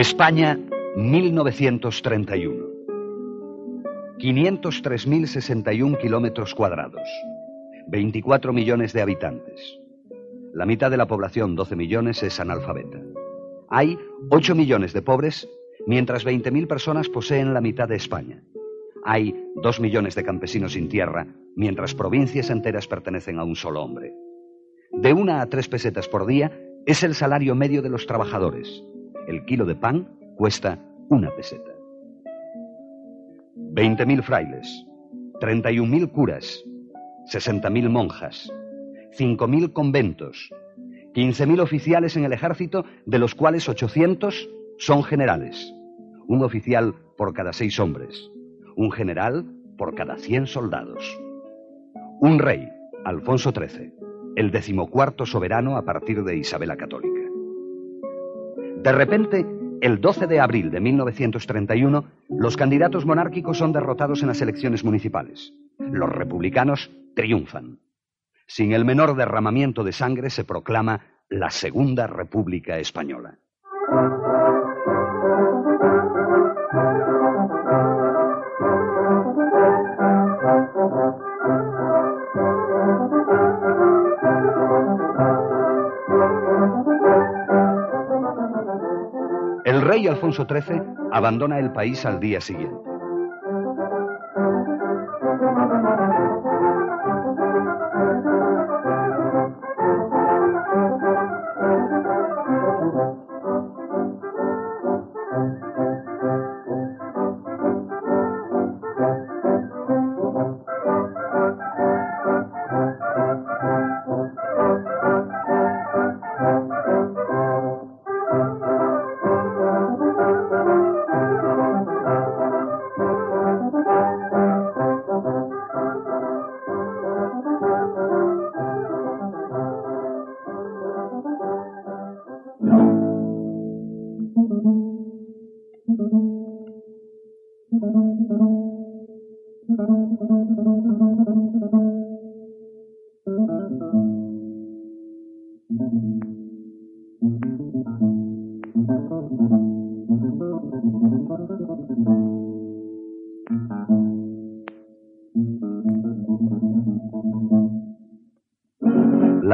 España, 1931. 503.061 kilómetros cuadrados. 24 millones de habitantes. La mitad de la población, 12 millones, es analfabeta. Hay 8 millones de pobres, mientras 20.000 personas poseen la mitad de España. Hay 2 millones de campesinos sin tierra, mientras provincias enteras pertenecen a un solo hombre. De una a tres pesetas por día es el salario medio de los trabajadores. El kilo de pan cuesta una peseta. 20.000 frailes, 31.000 curas, 60.000 monjas, 5.000 conventos, 15.000 oficiales en el ejército, de los cuales 800 son generales. Un oficial por cada seis hombres, un general por cada 100 soldados. Un rey, Alfonso XIII, el decimocuarto soberano a partir de Isabel la Católica. De repente, el 12 de abril de 1931, los candidatos monárquicos son derrotados en las elecciones municipales. Los republicanos triunfan. Sin el menor derramamiento de sangre se proclama la Segunda República Española. Rey Alfonso XIII abandona el país al día siguiente.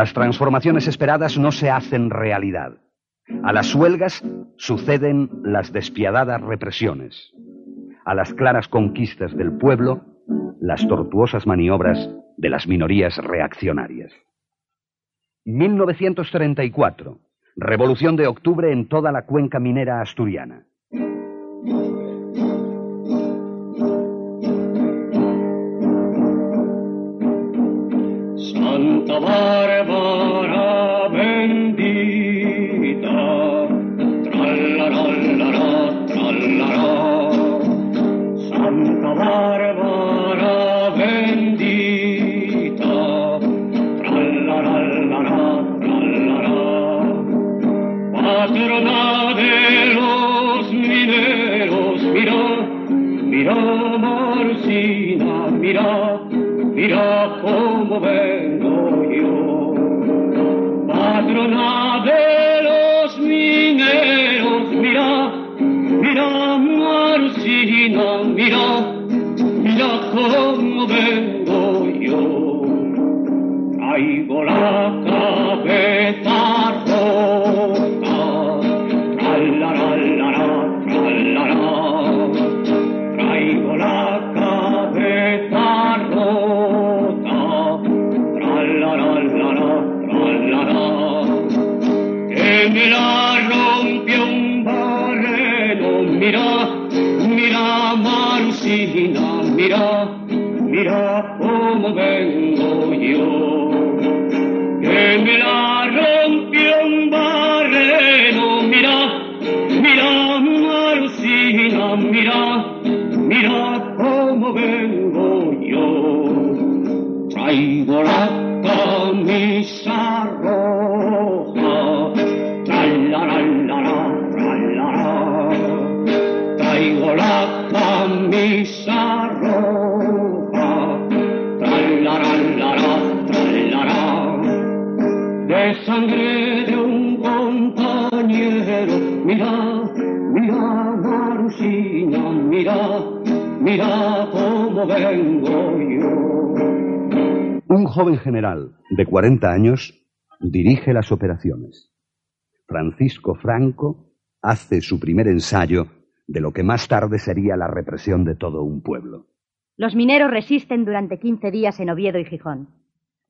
Las transformaciones esperadas no se hacen realidad. A las huelgas suceden las despiadadas represiones. A las claras conquistas del pueblo, las tortuosas maniobras de las minorías reaccionarias. 1934. Revolución de octubre en toda la cuenca minera asturiana. Traigo la camisa roja, tralara. Traigo la camisa roja, tralarala, tralara. De sangre de un compañero. Mira, mira, Marusina, mira, mira cómo vengo yo. Un joven general de 40 años dirige las operaciones. Francisco Franco hace su primer ensayo de lo que más tarde sería la represión de todo un pueblo. Los mineros resisten durante 15 días en Oviedo y Gijón.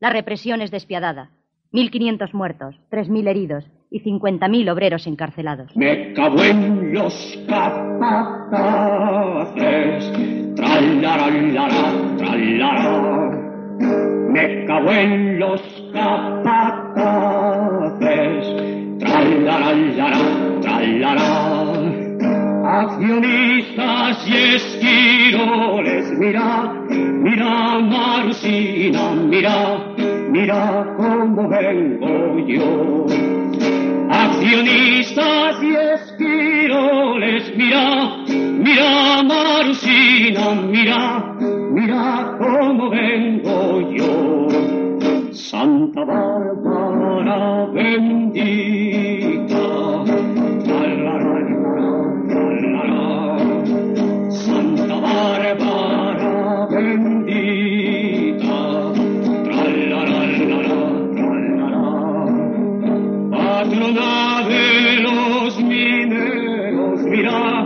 La represión es despiadada. 1.500 muertos, 3.000 heridos y 50.000 obreros encarcelados. Me cago en los tralara. Me cago en los capataces, tralarala, tralara. Accionistas y esquiroles, mira, mira, Marusina, mira, mira cómo vengo yo. Accionistas y esquiroles, mira, mira, Marusina, mira, mira cómo vengo yo. Santa Bárbara bendita. Santa Bárbara bendita, patrona de los mineros, mira,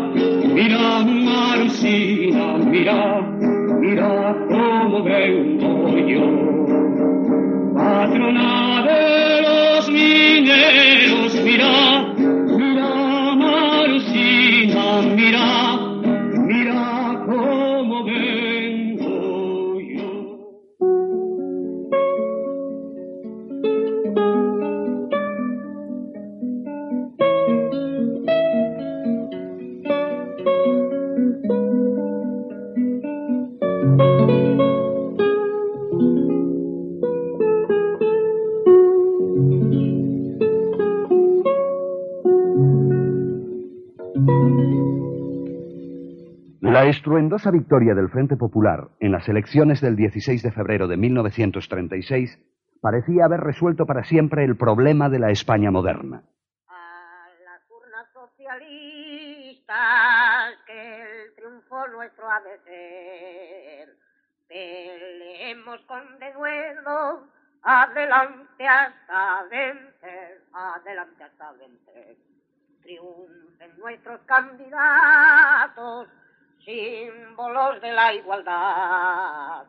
mira Marusina, mira, mira cómo vengo yo. Patrona de los mineros, mira estruendosa victoria del Frente Popular en las elecciones del 16 de febrero de 1936 parecía haber resuelto para siempre el problema de la España moderna. a las urnas socialistas que el triunfo nuestro ha de ser. Peleemos con denuedo, adelante hasta vencer, adelante hasta vencer. Triunfen nuestros candidatos, símbolos de la igualdad.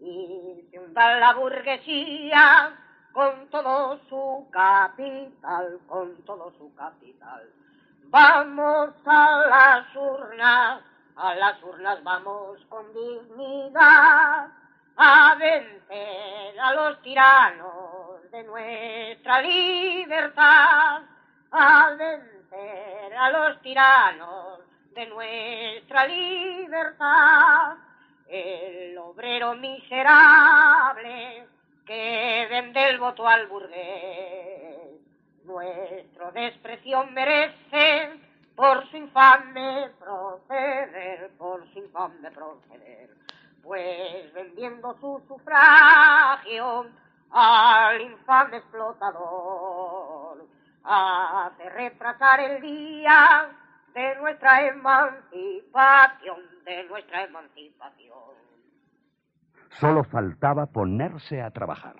Y se hunda la burguesía con todo su capital, con todo su capital. Vamos a las urnas, a las urnas vamos con dignidad a vencer a los tiranos de nuestra libertad, a vencer a los tiranos de nuestra libertad. El obrero miserable que vende el voto al burgués, nuestro desprecio merece por su infame proceder, por su infame proceder, pues vendiendo su sufragio al infame explotador, hace retrasar el día de nuestra emancipación, de nuestra emancipación. Solo faltaba ponerse a trabajar.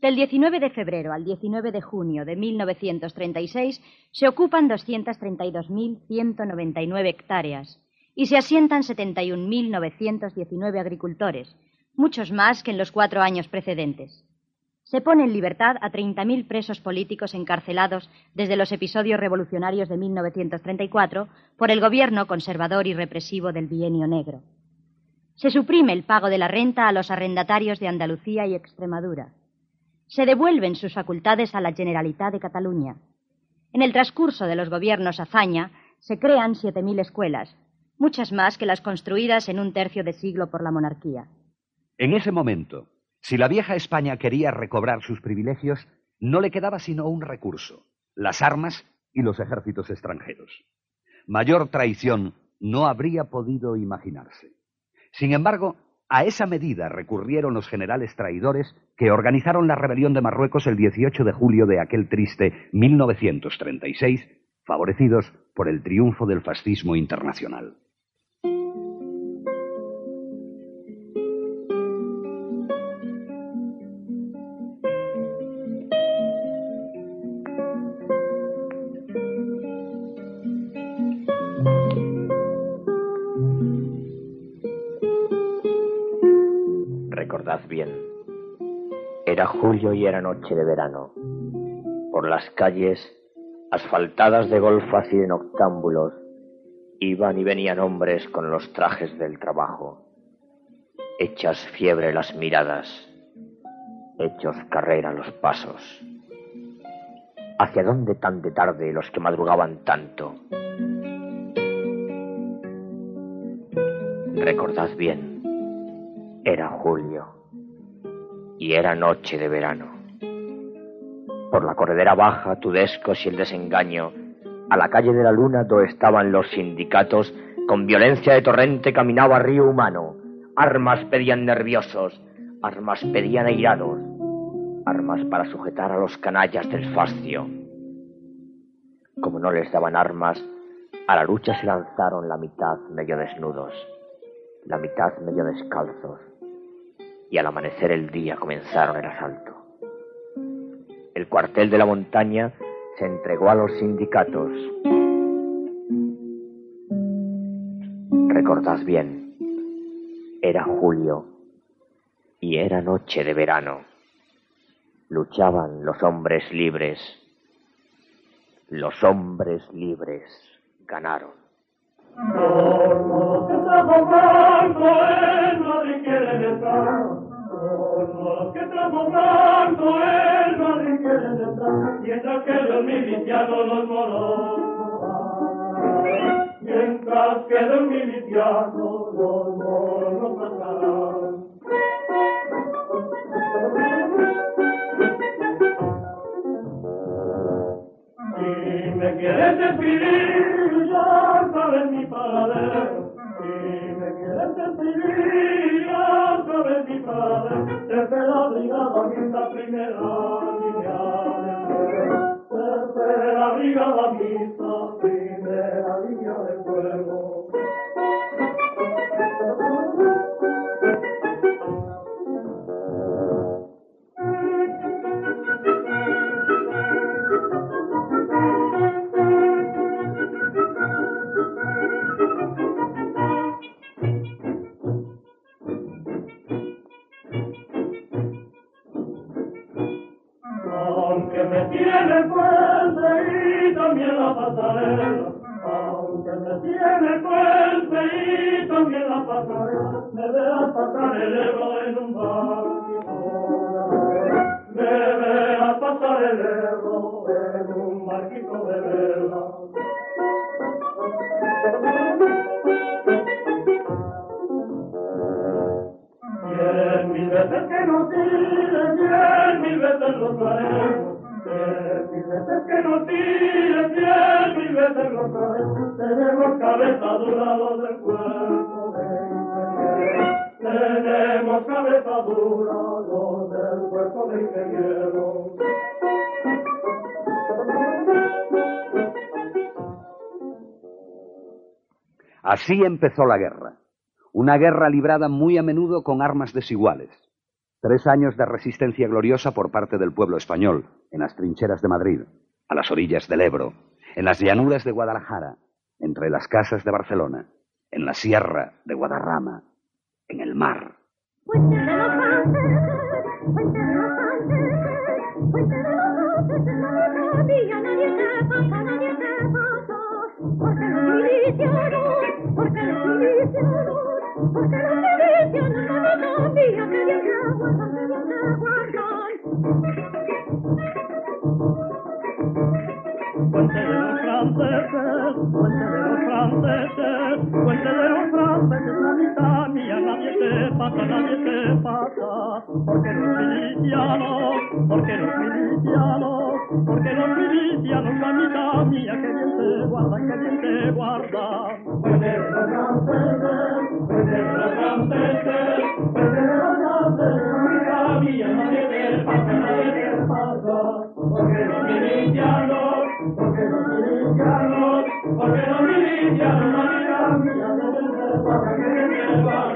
Del 19 de febrero al 19 de junio de 1936 se ocupan 232.199 hectáreas y se asientan 71.919 agricultores, muchos más que en los cuatro años precedentes. Se pone en libertad a 30.000 presos políticos encarcelados desde los episodios revolucionarios de 1934 por el gobierno conservador y represivo del Bienio Negro. Se suprime el pago de la renta a los arrendatarios de Andalucía y Extremadura. Se devuelven sus facultades a la Generalitat de Cataluña. En el transcurso de los gobiernos Azaña se crean 7.000 escuelas, muchas más que las construidas en un tercio de siglo por la monarquía. En ese momento, si la vieja España quería recobrar sus privilegios, no le quedaba sino un recurso, las armas y los ejércitos extranjeros. Mayor traición no habría podido imaginarse. Sin embargo, A esa medida recurrieron los generales traidores que organizaron la rebelión de Marruecos el 18 de julio de aquel triste 1936, favorecidos por el triunfo del fascismo internacional. Julio y era noche de verano. Por las calles, asfaltadas de golfas y de noctámbulos, iban y venían hombres con los trajes del trabajo. Hechas fiebre las miradas, hechos carrera los pasos. ¿Hacia dónde tan de tarde los que madrugaban tanto? Recordad bien, era julio y era noche de verano. Por la corredera baja, Tudescos y el desengaño, a la calle de la luna donde estaban los sindicatos, con violencia de torrente caminaba río humano. Armas pedían nerviosos, armas pedían airados, armas para sujetar a los canallas del fascio. Como no les daban armas, a la lucha se lanzaron la mitad medio desnudos, la mitad medio descalzos, y al amanecer el día comenzaron el asalto. El cuartel de la montaña se entregó a los sindicatos. Recordad bien, era julio y era noche de verano. Luchaban los hombres libres. Los hombres libres ganaron. Que el Madrid quiere entrar. Mientras que los milicianos los moros Mientras que los milicianos los moros pasarán. Si me quieres despedir, ya sabes mi paradero. Si me quieres despedir, primera Así empezó la guerra. Una guerra librada muy a menudo con armas desiguales. Tres años de resistencia gloriosa por parte del pueblo español, en las trincheras de Madrid, a las orillas del Ebro, en las llanuras de Guadalajara, entre las casas de Barcelona, en la sierra de Guadarrama, en el mar. Fuente de los franceses, fuente de los franceses, fuente de los franceses, la mitad mata, nadie porque los milicianos, porque los milicianos, porque los milicianos, mamita mía, que bien se guardan, que bien se guardan. Perder los franceses, perder los franceses, perder los franceses, mamita mía, nadie se pasa, nadie se pasa, porque los milicianos, porque los milicianos, porque los milicianos, mamita mía, que bien se guardan, que bien se guardan.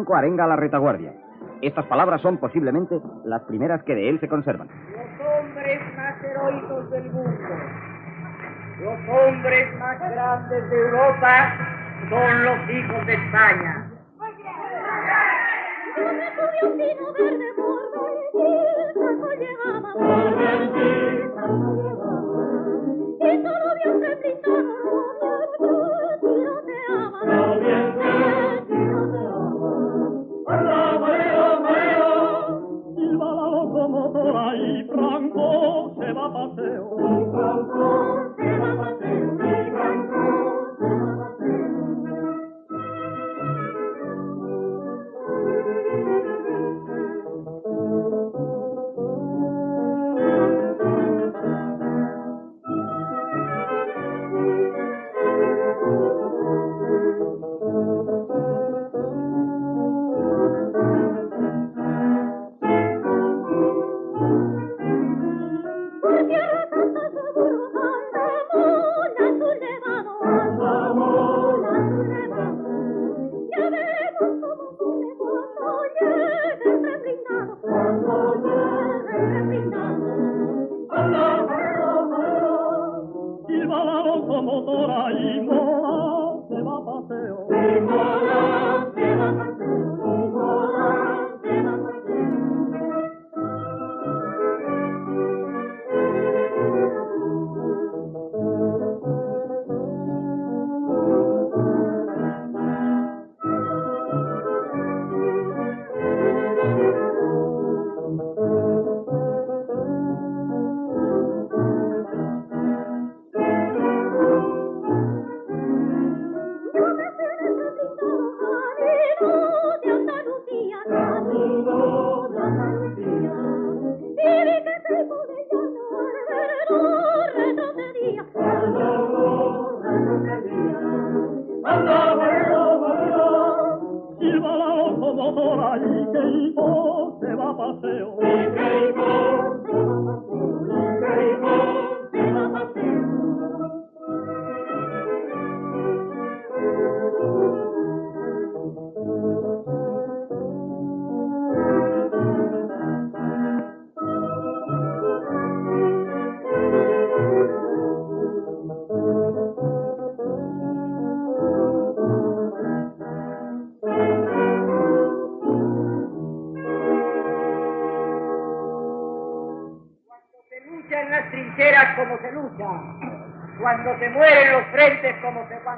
Franco arenga a la retaguardia. Estas palabras son posiblemente las primeras que de él se conservan. Los hombres más heroicos del mundo, los hombres más grandes de Europa son los hijos de España.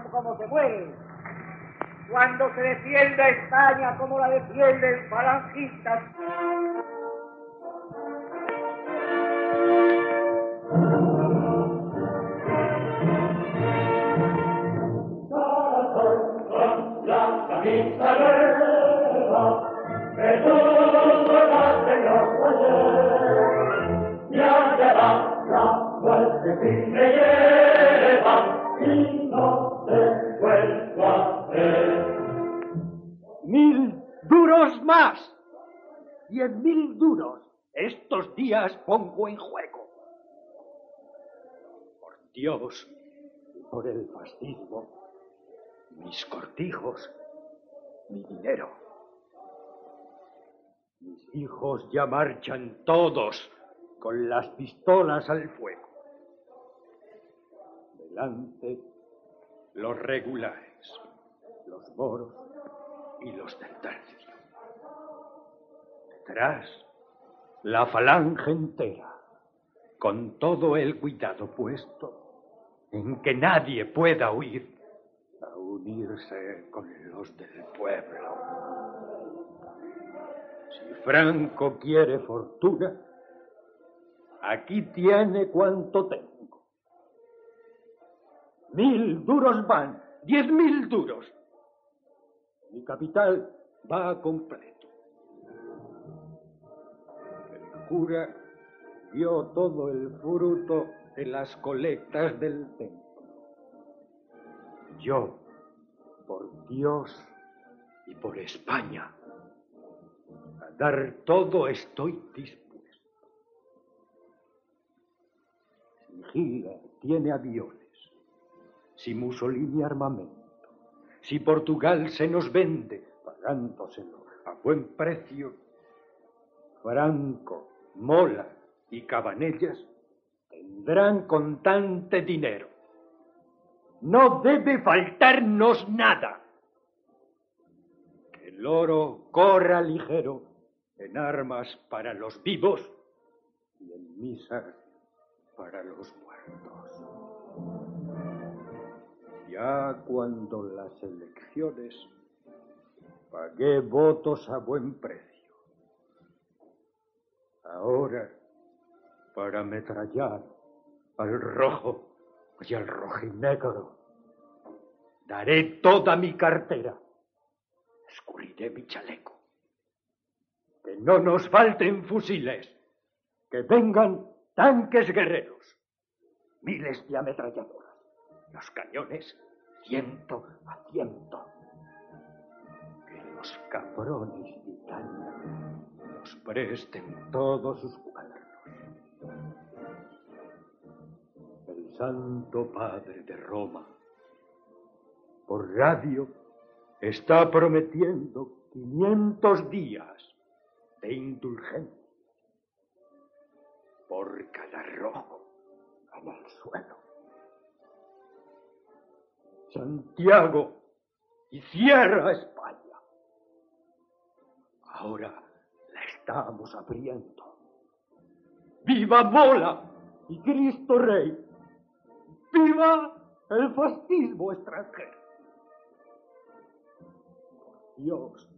Como se, cuando, como se muere, cuando se defiende a España como la defienden falangistas. Días pongo en juego. Por Dios y por el fascismo, mis cortijos, mi dinero. Mis hijos ya marchan todos con las pistolas al fuego. Delante los regulares, los moros y los del tercio. Detrás la falange entera, con todo el cuidado puesto en que nadie pueda huir a unirse con los del pueblo. Si Franco quiere fortuna, aquí tiene cuanto tengo. Mil duros van, diez mil duros. Mi capital va a completo. Cura dio todo el fruto de las colectas del templo. Yo, por Dios y por España, a dar todo estoy dispuesto. Si Hitler tiene aviones, si Mussolini armamento, si Portugal se nos vende pagándoselo a buen precio, Franco, Mola y Cabanellas tendrán contante dinero. No debe faltarnos nada. Que el oro corra ligero en armas para los vivos y en misas para los muertos. Ya cuando las elecciones pagué votos a buen precio. Ahora, para ametrallar al rojo y al rojinegro, daré toda mi cartera, escurriré mi chaleco. Que no nos falten fusiles, que vengan tanques guerreros, miles de ametralladoras. Los cañones ciento a ciento. Que los cabrones nos presten todos sus cuadernos. El Santo Padre de Roma, por radio, está prometiendo 500 días de indulgencia por cada rojo en el suelo. Santiago y cierra España. Ahora estamos abriendo. ¡Viva Mola y Cristo Rey! ¡Viva el fascismo extranjero! Por Dios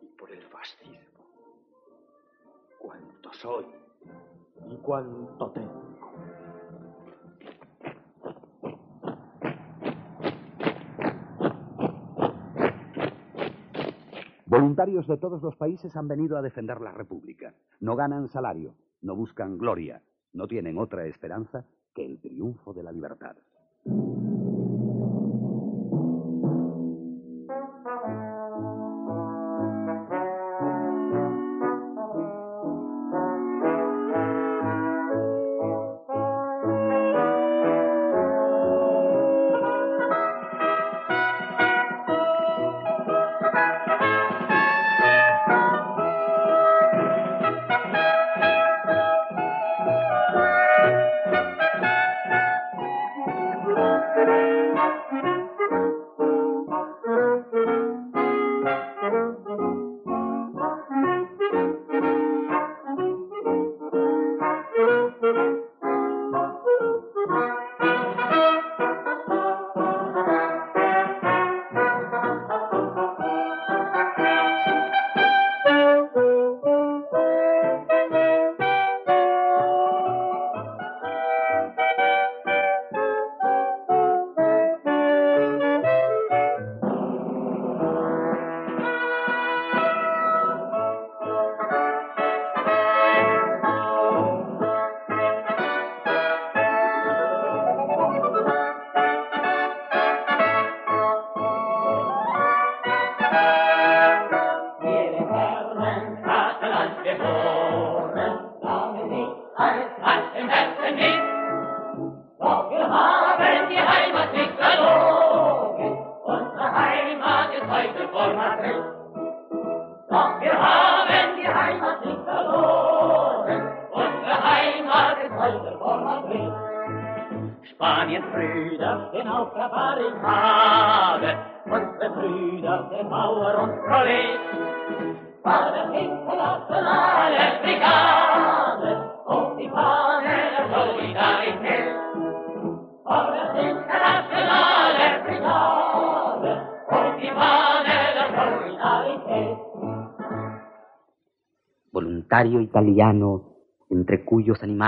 y por el fascismo, cuanto soy y cuanto tengo. Voluntarios de todos los países han venido a defender la República. No ganan salario, no buscan gloria, no tienen otra esperanza que el triunfo de la libertad.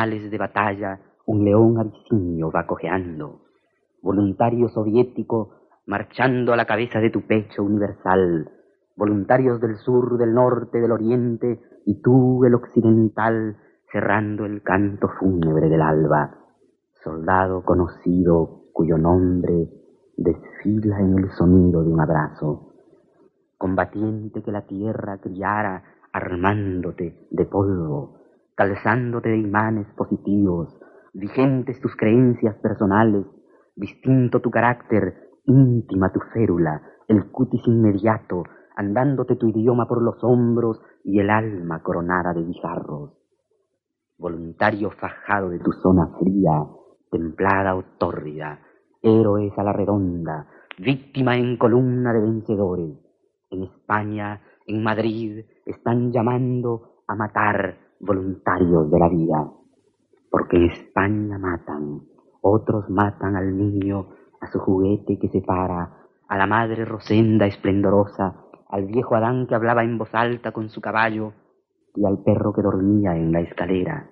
De batalla un león abisinio va cojeando, voluntario soviético marchando a la cabeza de tu pecho universal, voluntarios del sur, del norte, del oriente, y tú el occidental, cerrando el canto fúnebre del alba, soldado conocido cuyo nombre desfila en el sonido de un abrazo, combatiente que la tierra criara armándote de polvo, calzándote de imanes positivos, vigentes tus creencias personales, distinto tu carácter, íntima tu férula, el cutis inmediato, andándote tu idioma por los hombros y el alma coronada de guijarros. Voluntario fajado de tu zona fría, templada o tórrida, héroes a la redonda, víctima en columna de vencedores. En España, en Madrid, están llamando a matar voluntarios de la vida. Porque en España matan, otros matan al niño, a su juguete que se para, a la madre Rosenda esplendorosa, al viejo Adán que hablaba en voz alta con su caballo y al perro que dormía en la escalera.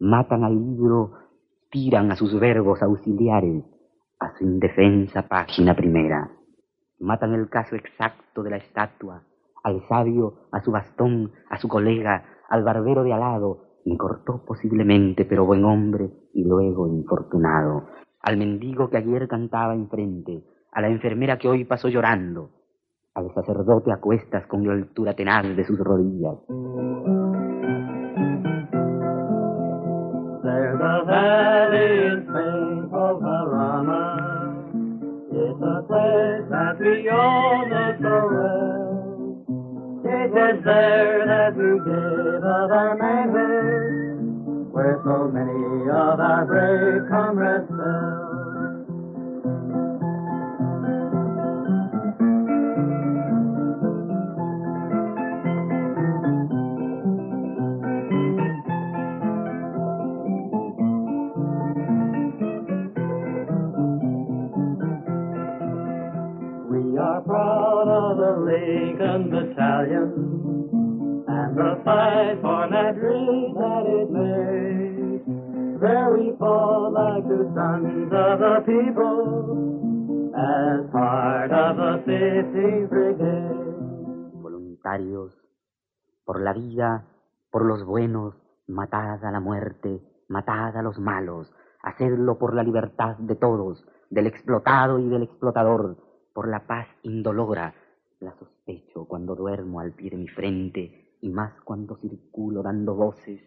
Matan al libro, tiran a sus verbos auxiliares, a su indefensa página primera. Matan el caso exacto de la estatua, al sabio, a su bastón, a su colega, al barbero de alado, me cortó posiblemente, pero buen hombre y luego infortunado, al mendigo que ayer cantaba enfrente, a la enfermera que hoy pasó llorando, al sacerdote a cuestas con la altura tenaz de sus rodillas. There that we gave of our manhood, where so many of our brave comrades fell. Battalion and the fight for Madrid that it made. There we fought like the sons of the people as part of the 15th Brigade. voluntarios, por la vida, por los buenos, matad a la muerte, matad a los malos, hacedlo por la libertad de todos, del explotado y del explotador, por la paz indolora. La sospecho cuando duermo al pie de mi frente y más cuando circulo dando voces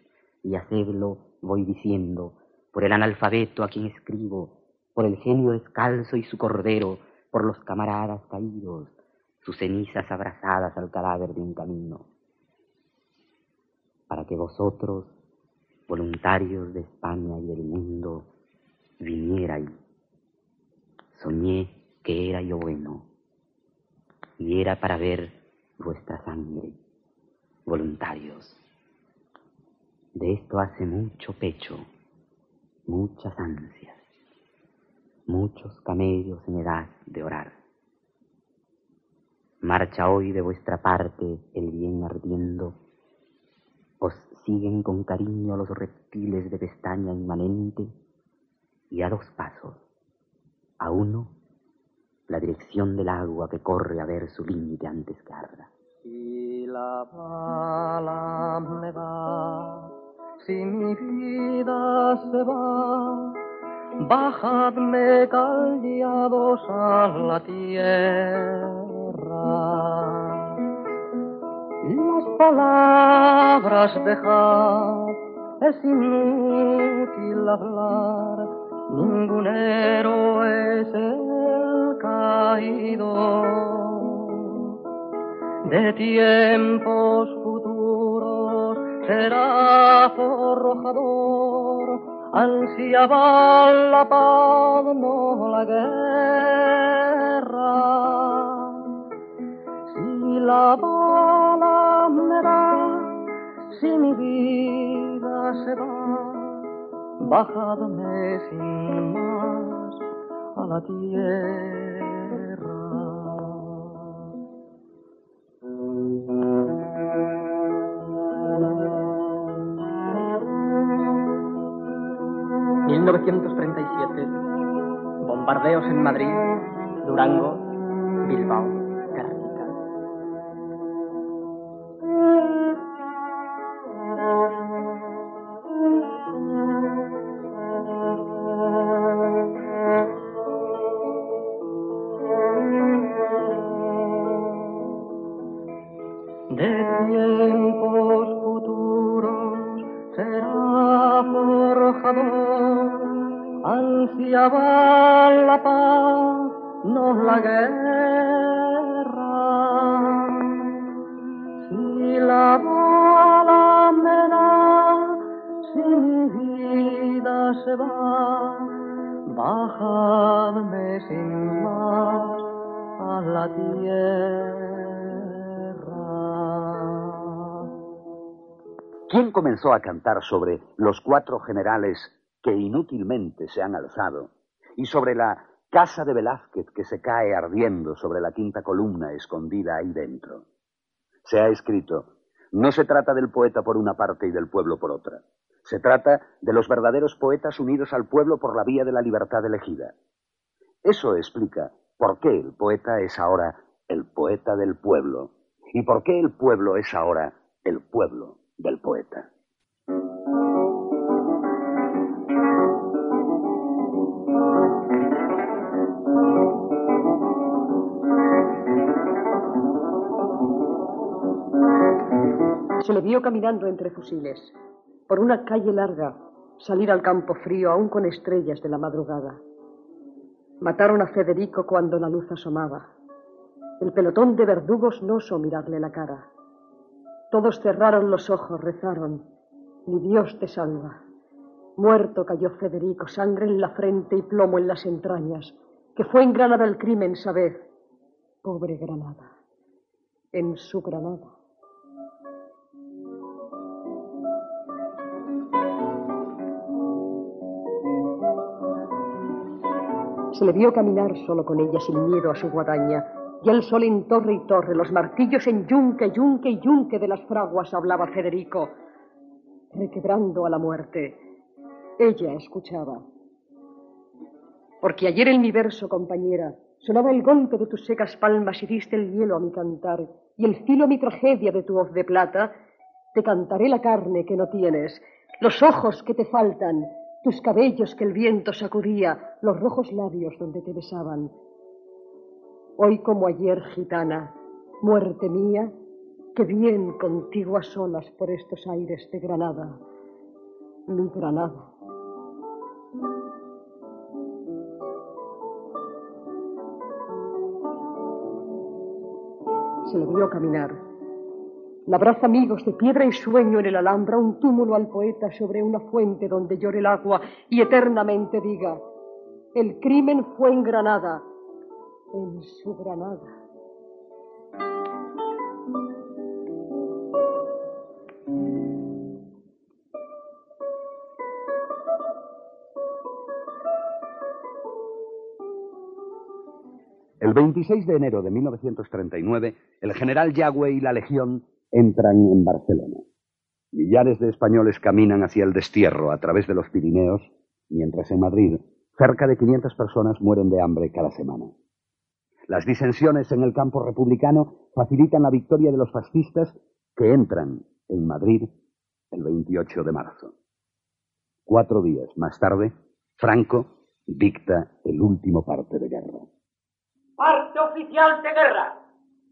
y hacedlo voy diciendo, por el analfabeto a quien escribo, por el genio descalzo y su cordero, por los camaradas caídos, sus cenizas abrazadas al cadáver de un camino, para que vosotros, voluntarios de España y del mundo, vinierais. Soñé que era yo bueno, y era para ver vuestra sangre, voluntarios. De esto hace mucho pecho, muchas ansias, muchos camellos en edad de orar. Marcha hoy de vuestra parte el bien ardiendo, os siguen con cariño los reptiles de pestaña inmanente, y a dos pasos, a uno, la dirección del agua que corre a ver su límite antes que arda. Y la bala me da, si mi vida se va, bajadme callados a la tierra. Las palabras dejad, es inútil hablar, ningún héroe es el caído de tiempos futuros será forjador ansiaba la paz, la guerra. Si la bala me da, si mi vida se va, bajadme sin más a la tierra. 1937. Bombardeos en Madrid, Durango, Bilbao, ansiaba la paz, no la guerra. Si la bala me da, si mi vida se va, bajadme sin más a la tierra. ¿Quién comenzó a cantar sobre los cuatro generales que inútilmente se han alzado y sobre la casa de Velázquez que se cae ardiendo sobre la quinta columna escondida ahí dentro? Se ha escrito, no se trata del poeta por una parte y del pueblo por otra. Se trata de los verdaderos poetas unidos al pueblo por la vía de la libertad elegida. Eso explica por qué el poeta es ahora el poeta del pueblo y por qué el pueblo es ahora el pueblo del poeta. Se le vio caminando entre fusiles, por una calle larga, salir al campo frío aún con estrellas de la madrugada. Mataron a Federico cuando la luz asomaba. El pelotón de verdugos no osó mirarle la cara. Todos cerraron los ojos, rezaron. Mi Dios te salva. Muerto cayó Federico, sangre en la frente y plomo en las entrañas, que fue en Granada el crimen, sabed. Pobre Granada. En su Granada. Se le vio caminar solo con ella sin miedo a su guadaña, y el sol en torre y torre, los martillos en yunque, yunque y yunque de las fraguas hablaba Federico, requebrando a la muerte. Ella escuchaba. Porque ayer en mi compañera, sonaba el golpe de tus secas palmas y diste el hielo a mi cantar, y el filo a mi tragedia de tu voz de plata, te cantaré la carne que no tienes, los ojos que te faltan, tus cabellos que el viento sacudía, los rojos labios donde te besaban. Hoy como ayer, gitana, muerte mía, que bien contigo a solas por estos aires de Granada, mi Granada. Se le vio caminar. Labraza amigos de piedra y sueño en el Alhambra, un túmulo al poeta sobre una fuente donde llore el agua y eternamente diga, el crimen fue en Granada, en su Granada. El 26 de enero de 1939, el general Yagüe y la Legión entran en Barcelona. Millares de españoles caminan hacia el destierro a través de los Pirineos, mientras en Madrid cerca de 500 personas mueren de hambre cada semana. Las disensiones en el campo republicano facilitan la victoria de los fascistas que entran en Madrid el 28 de marzo. Cuatro días más tarde, Franco dicta el último parte de guerra. Parte oficial de guerra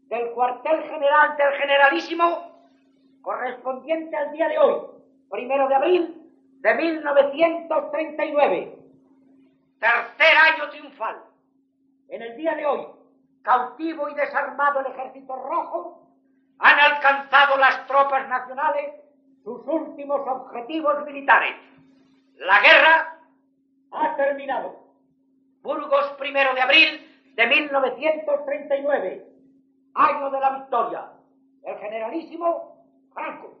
del cuartel general del generalísimo correspondiente al día de hoy, primero de abril de 1939. Tercer año triunfal. En el día de hoy, cautivo y desarmado el ejército rojo, han alcanzado las tropas nacionales sus últimos objetivos militares. La guerra ha terminado. Burgos, primero de abril de 1939. Año de la victoria. El generalísimo Franco.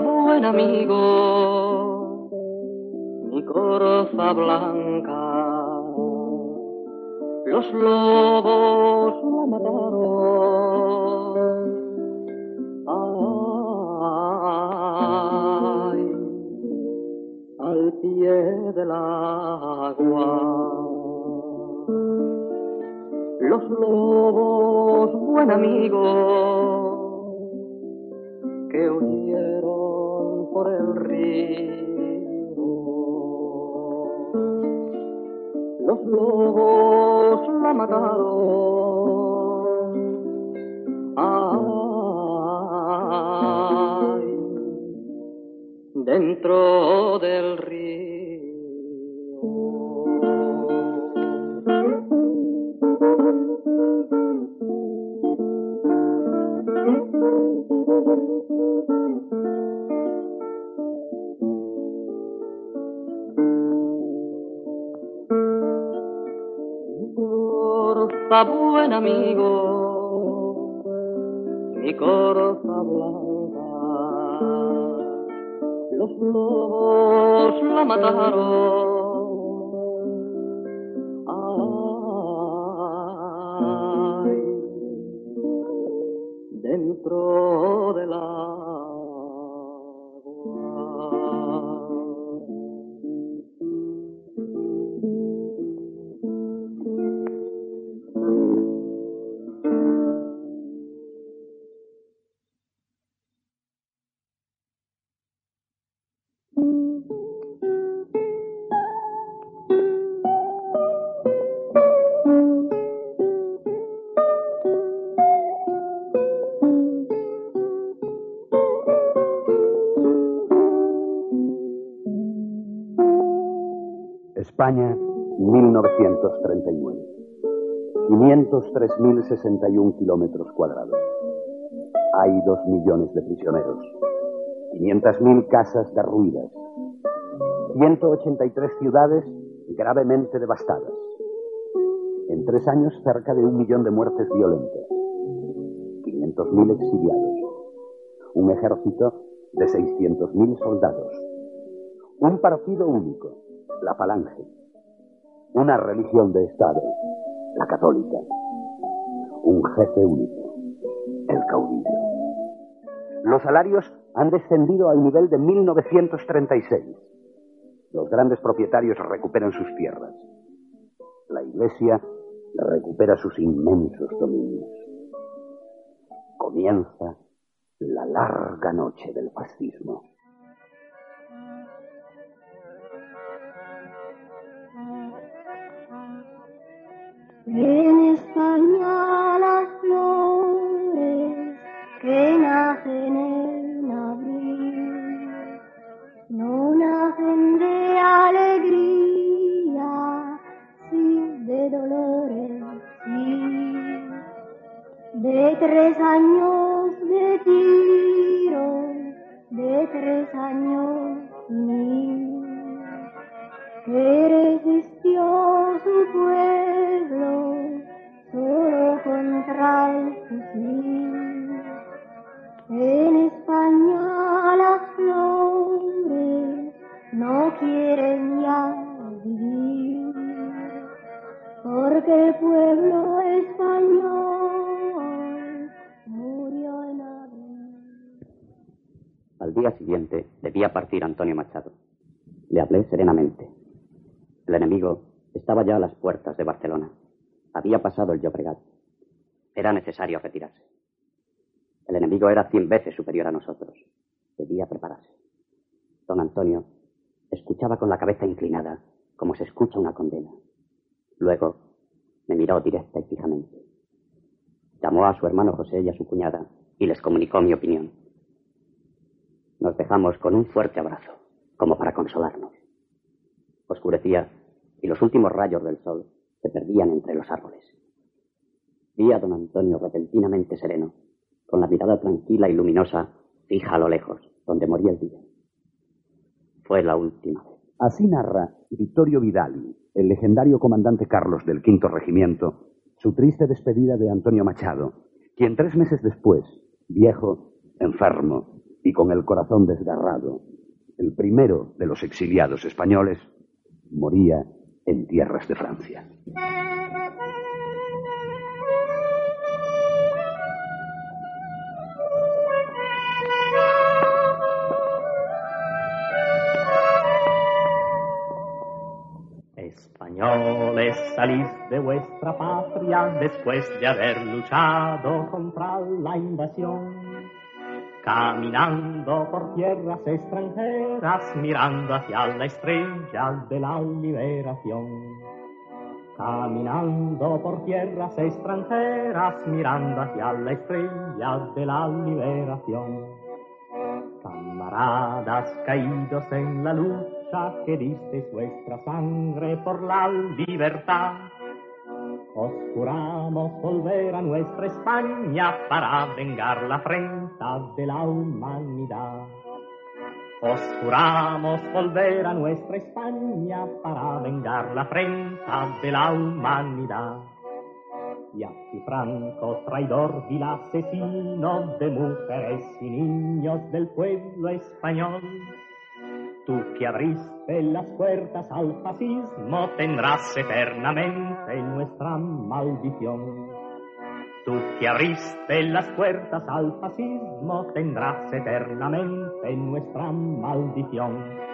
Buen amigo, mi corza blanca, los lobos la mataron. Ay, al pie del agua. Los lobos, buen amigo, por el río. Los lobos la mataron. Ay, dentro del Mi buen amigo, mi corza blanca, los lobos la mataron. 503.061 kilómetros cuadrados. Hay dos millones de prisioneros. 500.000 casas derruidas. 183 ciudades gravemente devastadas. En tres años, cerca de un millón de muertes violentas. 500.000 exiliados. Un ejército de 600.000 soldados. Un partido único, la Falange. Una religión de Estado, la católica. Un jefe único, el caudillo. Los salarios han descendido al nivel de 1936. Los grandes propietarios recuperan sus tierras. La Iglesia recupera sus inmensos dominios. Comienza la larga noche del fascismo. Tres años de tiro, de tres años mil que resistió su pueblo solo contra el fusil. En España las flores no quieren ya vivir, porque el pueblo día siguiente debía partir Antonio Machado. Le hablé serenamente. El enemigo estaba ya a las puertas de Barcelona. Había pasado el Llobregat. Era necesario retirarse. El enemigo era cien veces superior a nosotros. Debía prepararse. Don Antonio escuchaba con la cabeza inclinada, como se escucha una condena. Luego me miró directa y fijamente. Llamó a su hermano José y a su cuñada y les comunicó mi opinión. Nos dejamos con un fuerte abrazo, como para consolarnos. Oscurecía y los últimos rayos del sol se perdían entre los árboles. Vi a don Antonio repentinamente sereno, con la mirada tranquila y luminosa fija a lo lejos, donde moría el día. Fue la última vez. Así narra Vittorio Vidali, el legendario comandante Carlos del quinto regimiento, su triste despedida de Antonio Machado, quien tres meses después, viejo, enfermo y con el corazón desgarrado, el primero de los exiliados españoles, moría en tierras de Francia. Españoles, salís de vuestra patria después de haber luchado contra la invasión. Caminando por tierras extranjeras, mirando hacia la estrella de la liberación. Caminando por tierras extranjeras, mirando hacia la estrella de la liberación. Camaradas caídos en la lucha que disteis vuestra sangre por la libertad. Os juramos volver a nuestra España para vengar la de la humanidad. Os juramos volver a nuestra España para vengar la afrenta de la humanidad. Y así Franco, traidor vil asesino de mujeres y niños del pueblo español, tú que abriste las puertas al fascismo tendrás eternamente nuestra maldición. Tú que abriste las puertas al fascismo tendrás eternamente nuestra maldición.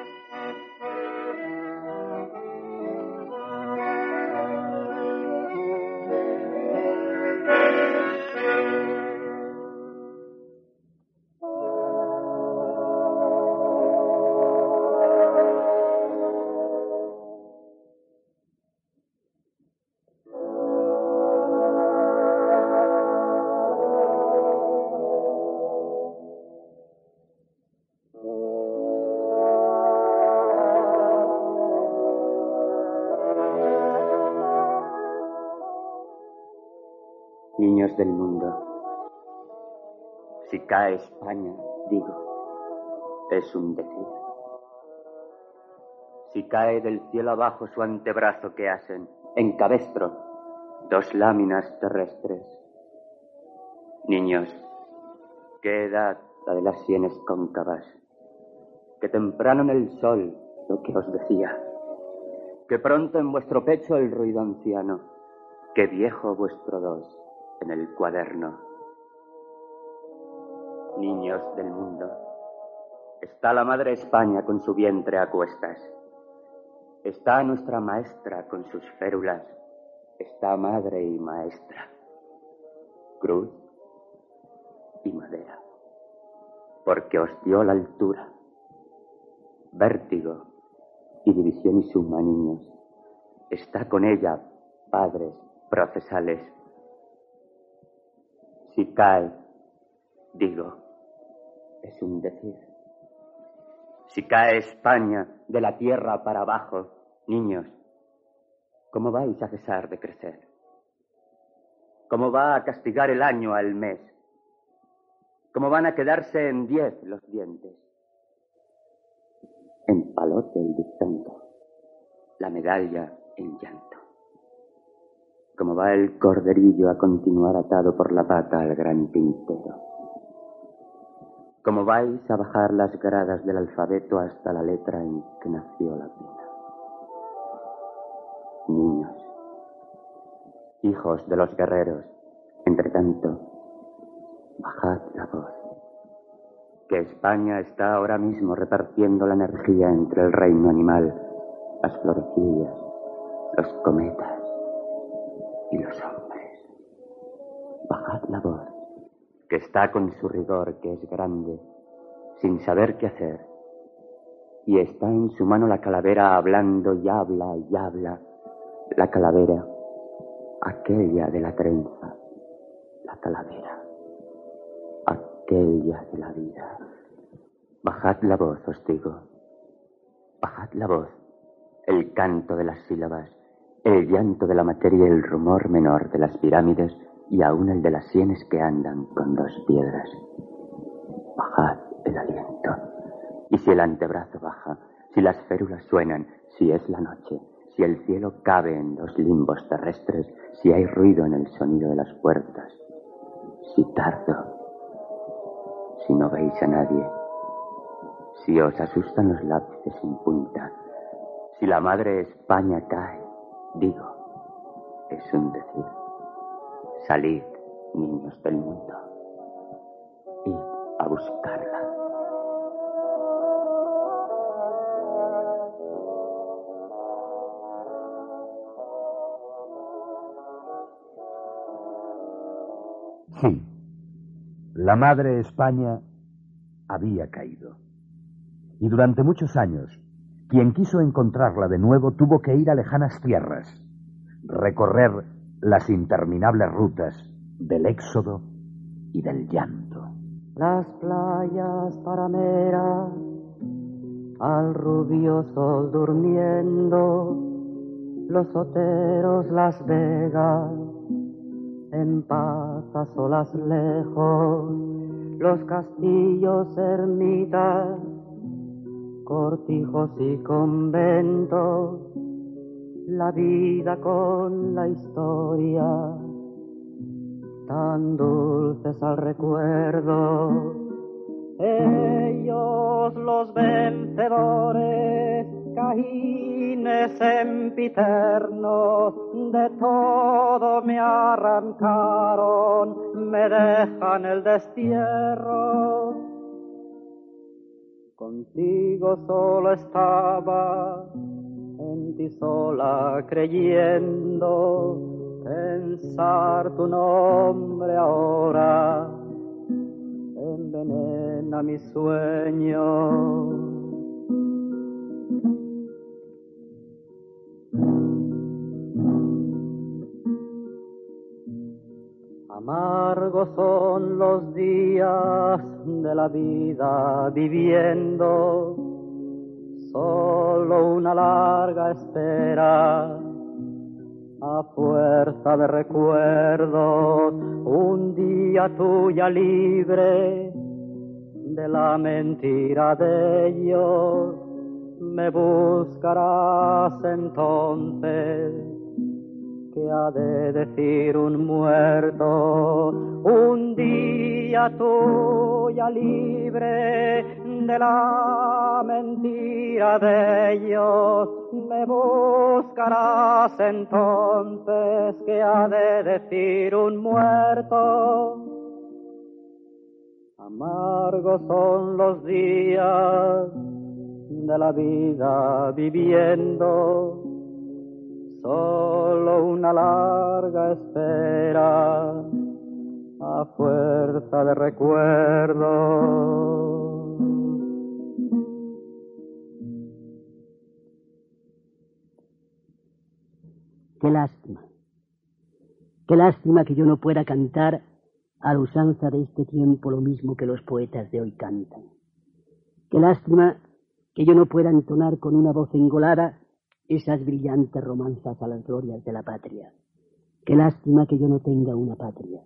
Del mundo, si cae España, digo, es un decir. Si cae del cielo abajo su antebrazo que hacen, en cabestro, dos láminas terrestres. Niños, qué edad la de las sienes cóncavas, que temprano en el sol lo que os decía, que pronto en vuestro pecho el ruido anciano, que viejo vuestro dos en el cuaderno. Niños del mundo, está la madre España con su vientre a cuestas. Está nuestra maestra con sus férulas. Está madre y maestra. Cruz y madera. Porque os dio la altura, vértigo y división y suma, niños. Está con ella, padres procesales. Si cae, digo, es un decir. Si cae España de la tierra para abajo, niños, ¿cómo vais a cesar de crecer? ¿Cómo va a castigar el año al mes? ¿Cómo van a quedarse en diez los dientes? En palote el dictando, la medalla en llanto. ¿Cómo va el corderillo a continuar atado por la pata al gran tintero? ¿Cómo vais a bajar las gradas del alfabeto hasta la letra en que nació la vida? Niños, hijos de los guerreros, entre tanto, bajad la voz. que España está ahora mismo repartiendo la energía entre el reino animal, las florecillas, los cometas y los hombres. Bajad la voz, que está con su rigor, que es grande, sin saber qué hacer, y está en su mano la calavera hablando y habla y habla, la calavera, aquella de la trenza, la calavera, aquella de la vida. Bajad la voz, os digo, bajad la voz, el canto de las sílabas, el llanto de la materia el rumor menor de las pirámides y aún el de las sienes que andan con dos piedras. Bajad el aliento. Y si el antebrazo baja, si las férulas suenan, si es la noche, si el cielo cabe en los limbos terrestres, si hay ruido en el sonido de las puertas, si tardo, si no veis a nadie, si os asustan los lápices sin punta, si la madre España cae, digo, es un decir. Salid, niños del mundo, id a buscarla. Sí, la madre España había caído. Y durante muchos años, quien quiso encontrarla de nuevo tuvo que ir a lejanas tierras, recorrer las interminables rutas del éxodo y del llanto. Las playas parameras, al rubio sol durmiendo, los oteros, las vegas, en paz a solas lejos, los castillos, ermitas, cortijos y conventos, la vida con la historia, tan dulces al recuerdo. Ellos los vencedores, caínes sempiternos, de todo me arrancaron, me dejan el destierro. Contigo solo estaba, en ti sola creyendo, pensar tu nombre ahora envenena mi sueño. Amargos son los días de la vida viviendo, solo una larga espera. A fuerza de recuerdos, un día tuya libre de la mentira de ellos, me buscarás entonces que ha de decir un muerto, un día tuya libre de la mentira de ellos, me buscarás entonces que ha de decir un muerto. Amargos son los días de la vida viviendo solo una larga espera a fuerza de recuerdo. Qué lástima. Qué lástima que yo no pueda cantar a la usanza de este tiempo lo mismo que los poetas de hoy cantan. Qué lástima que yo no pueda entonar con una voz engolada esas brillantes romanzas a las glorias de la patria. Qué lástima que yo no tenga una patria.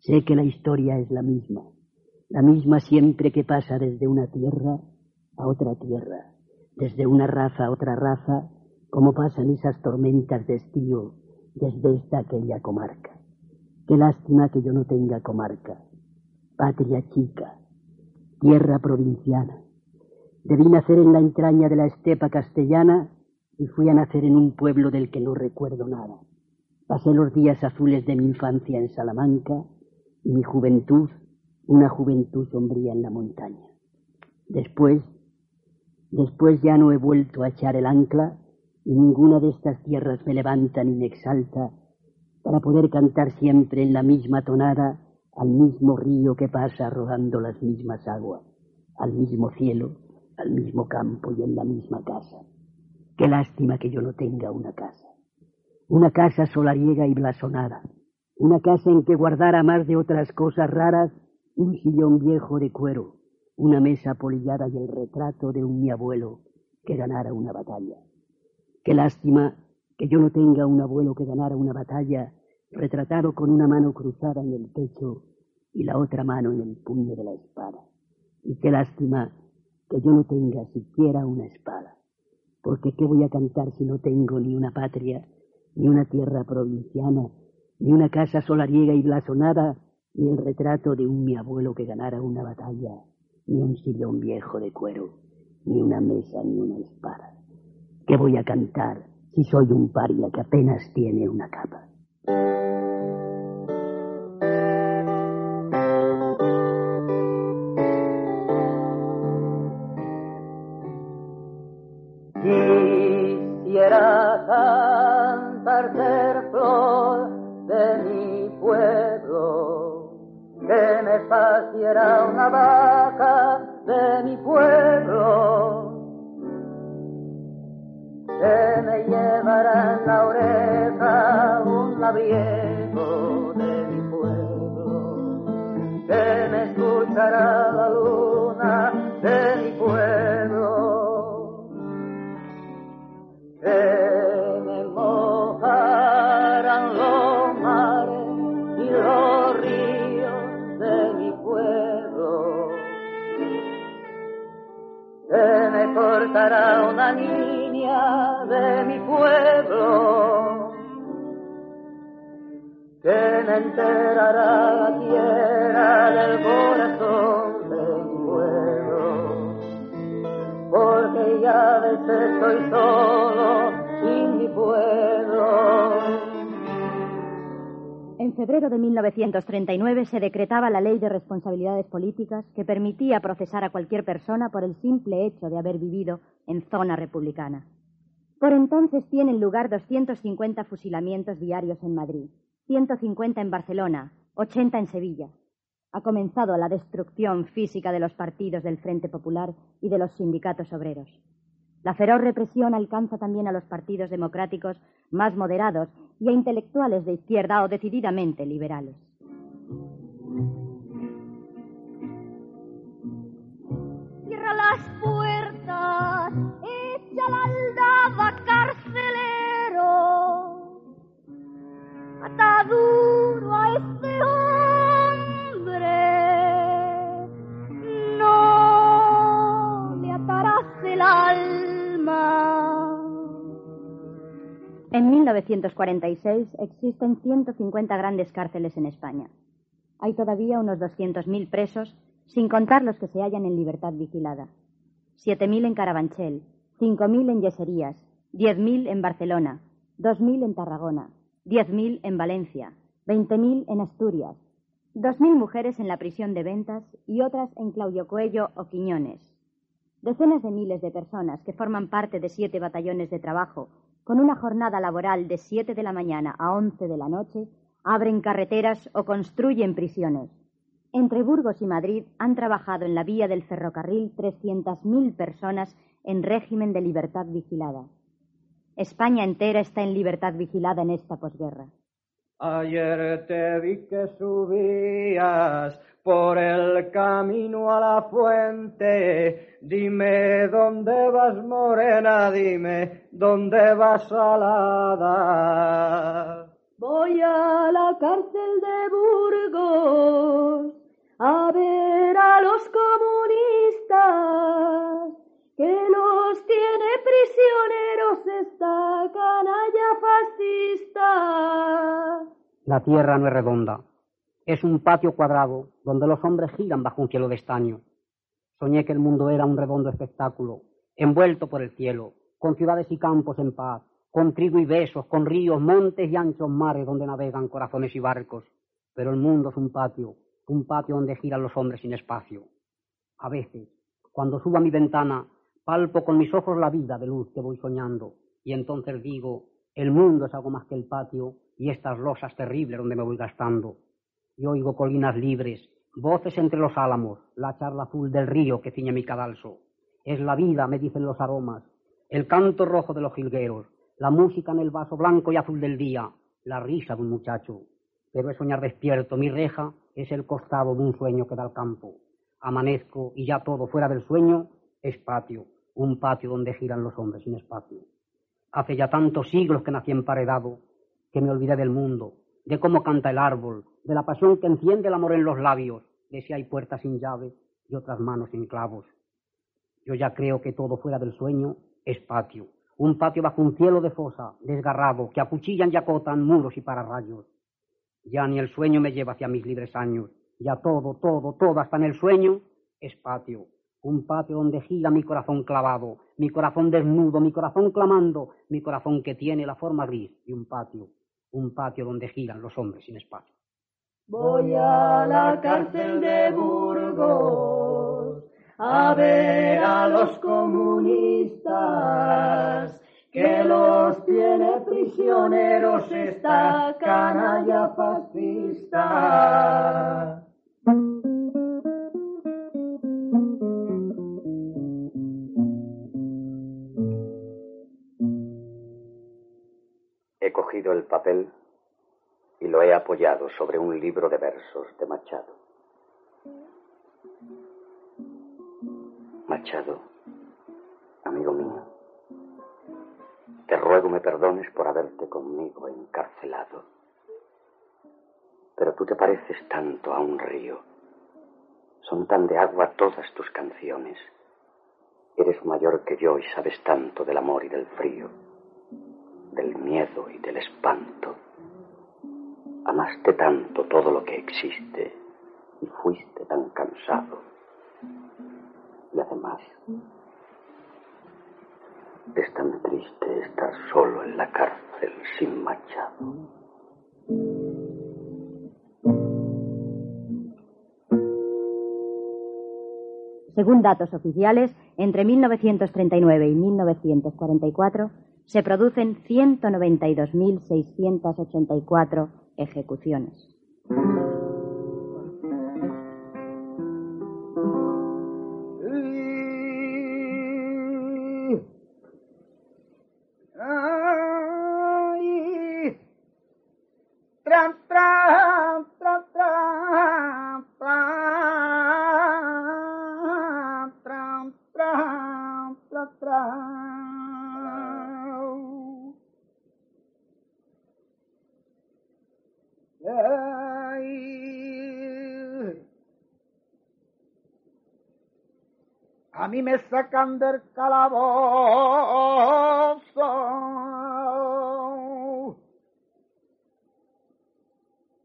Sé que la historia es la misma, la misma siempre que pasa desde una tierra a otra tierra, desde una raza a otra raza, como pasan esas tormentas de estío desde esta aquella comarca. Qué lástima que yo no tenga comarca, patria chica, tierra provinciana. Debí nacer en la entraña de la estepa castellana y fui a nacer en un pueblo del que no recuerdo nada. Pasé los días azules de mi infancia en Salamanca y mi juventud una juventud sombría en la montaña. Después, después ya no he vuelto a echar el ancla y ninguna de estas tierras me levanta ni me exalta para poder cantar siempre en la misma tonada al mismo río que pasa rodando las mismas aguas, al mismo cielo, al mismo campo y en la misma casa. Qué lástima que yo no tenga una casa. Una casa solariega y blasonada. Una casa en que guardara más de otras cosas raras un sillón viejo de cuero, una mesa polillada y el retrato de un mi abuelo que ganara una batalla. Qué lástima que yo no tenga un abuelo que ganara una batalla retratado con una mano cruzada en el pecho y la otra mano en el puño de la espada. Y qué lástima que yo no tenga siquiera una espada, porque ¿qué voy a cantar si no tengo ni una patria, ni una tierra provinciana, ni una casa solariega y blasonada, ni el retrato de un mi abuelo que ganara una batalla, ni un sillón viejo de cuero, ni una mesa, ni una espada? ¿Qué voy a cantar si soy un paria que apenas tiene una capa? Quisiera cantar ser de mi pueblo, que me faciera una vaca de mi pueblo, que me llevara en la oreja un labriego de mi pueblo, que me escuchara una niña de mi pueblo, que me enterará la tierra del corazón de mi pueblo porque ya a veces estoy solo sin mi pueblo. En febrero de 1939 se decretaba la Ley de Responsabilidades Políticas que permitía procesar a cualquier persona por el simple hecho de haber vivido en zona republicana. Por entonces tienen lugar 250 fusilamientos diarios en Madrid, 150 en Barcelona, 80 en Sevilla. Ha comenzado la destrucción física de los partidos del Frente Popular y de los sindicatos obreros. La feroz represión alcanza también a los partidos democráticos más moderados y a intelectuales de izquierda o decididamente liberales. Cierra las puertas, echa la aldaba carcelero, ata duro a este hombre, En 1946 existen 150 grandes cárceles en España. Hay todavía unos 200.000 presos, sin contar los que se hallan en libertad vigilada. 7.000 en Carabanchel, 5.000 en Yeserías, 10.000 en Barcelona, 2.000 en Tarragona, 10.000 en Valencia, 20.000 en Asturias, 2.000 mujeres en la prisión de Ventas y otras en Claudio Coello o Quiñones. Decenas de miles de personas que forman parte de siete batallones de trabajo, con una jornada laboral de 7 de la mañana a 11 de la noche, abren carreteras o construyen prisiones. Entre Burgos y Madrid han trabajado en la vía del ferrocarril 300.000 personas en régimen de libertad vigilada. España entera está en libertad vigilada en esta posguerra. Ayer te vi que subías por el camino a la fuente. Dime dónde vas, morena, dime dónde vas, salada. Voy a la cárcel de Burgos a ver a los comunistas que los tiene prisioneros esta canalla fascista. La tierra no es redonda. Es un patio cuadrado donde los hombres giran bajo un cielo de estaño. Soñé que el mundo era un redondo espectáculo, envuelto por el cielo, con ciudades y campos en paz, con trigo y besos, con ríos, montes y anchos mares donde navegan corazones y barcos. Pero el mundo es un patio, un patio donde giran los hombres sin espacio. A veces, cuando subo a mi ventana, palpo con mis ojos la vida de luz que voy soñando, y entonces digo, el mundo es algo más que el patio y estas losas terribles donde me voy gastando. Y oigo colinas libres, voces entre los álamos, la charla azul del río que ciñe mi cadalso. Es la vida, me dicen los aromas, el canto rojo de los jilgueros, la música en el vaso blanco y azul del día, la risa de un muchacho. Pero es soñar despierto, mi reja es el costado de un sueño que da al campo. Amanezco y ya todo fuera del sueño es patio, un patio donde giran los hombres sin espacio. Hace ya tantos siglos que nací emparedado, que me olvidé del mundo, de cómo canta el árbol, de la pasión que enciende el amor en los labios, de si hay puertas sin llave y otras manos sin clavos. Yo ya creo que todo fuera del sueño es patio, un patio bajo un cielo de fosa, desgarrado, que acuchillan y acotan muros y pararrayos. Ya ni el sueño me lleva hacia mis libres años, ya todo, todo, todo, hasta en el sueño, es patio, un patio donde gira mi corazón clavado, mi corazón desnudo, mi corazón clamando, mi corazón que tiene la forma gris y un patio, un patio donde giran los hombres sin espacio. Voy a la cárcel de Burgos a ver a los comunistas que los tiene prisioneros esta canalla fascista. El papel y lo he apoyado sobre un libro de versos de Machado. Machado, amigo mío, te ruego me perdones por haberte conmigo encarcelado. Pero tú te pareces tanto a un río. Son tan de agua todas tus canciones. Eres mayor que yo y sabes tanto del amor y del frío, del miedo y del espanto. Amaste tanto todo lo que existe y fuiste tan cansado. Y además, es tan triste estar solo en la cárcel sin Machado. Según datos oficiales, entre 1939 y 1944 se producen 192.684 ejecuciones. A mí me sacan del calabozo,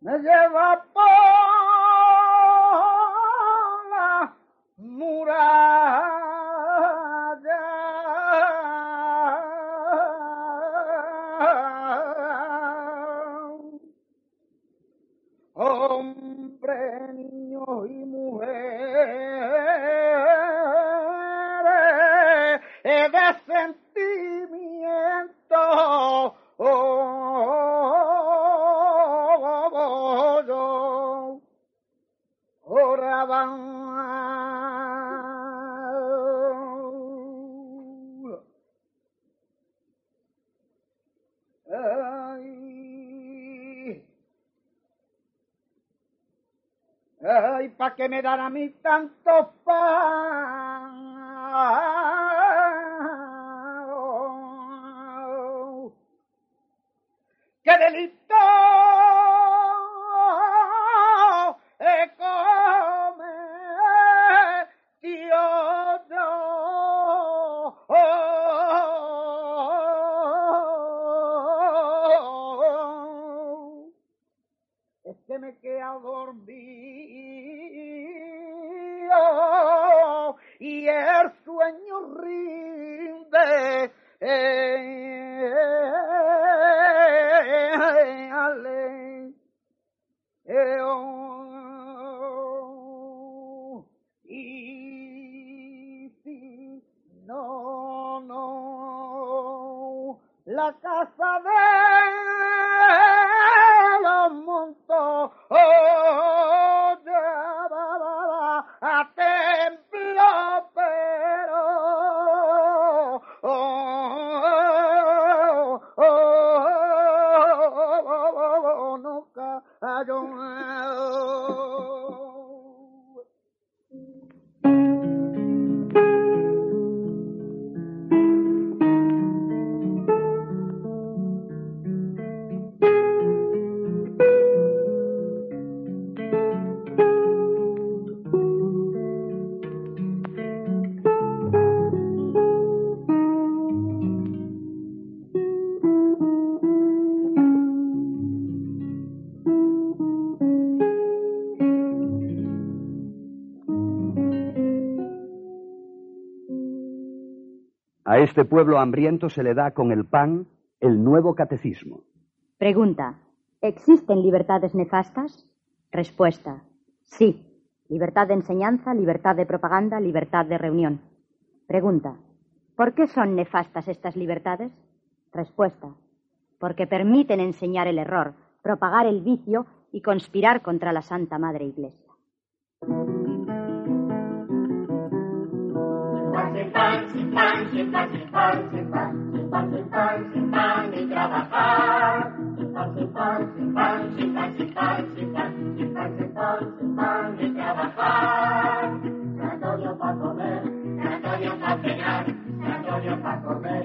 me lleva Ay, ¿pa' qué me dan a mí tanto pan? Este pueblo hambriento se le da con el pan el nuevo catecismo. Pregunta. ¿Existen libertades nefastas? Respuesta. Sí. Libertad de enseñanza, libertad de propaganda, libertad de reunión. Pregunta. ¿Por qué son nefastas estas libertades? Respuesta. Porque permiten enseñar el error, propagar el vicio y conspirar contra la Santa Madre Iglesia. Pan, sin pan, sin pan, sin pan, sin pan, sin pan, sin pan, sin pan, ni trabajar. Sin pan, sin pan, sin pan, sin pan, sin pan, sin pan, sin pan, sin pan, sin pan, ni trabajar. San Antonio pa' comer,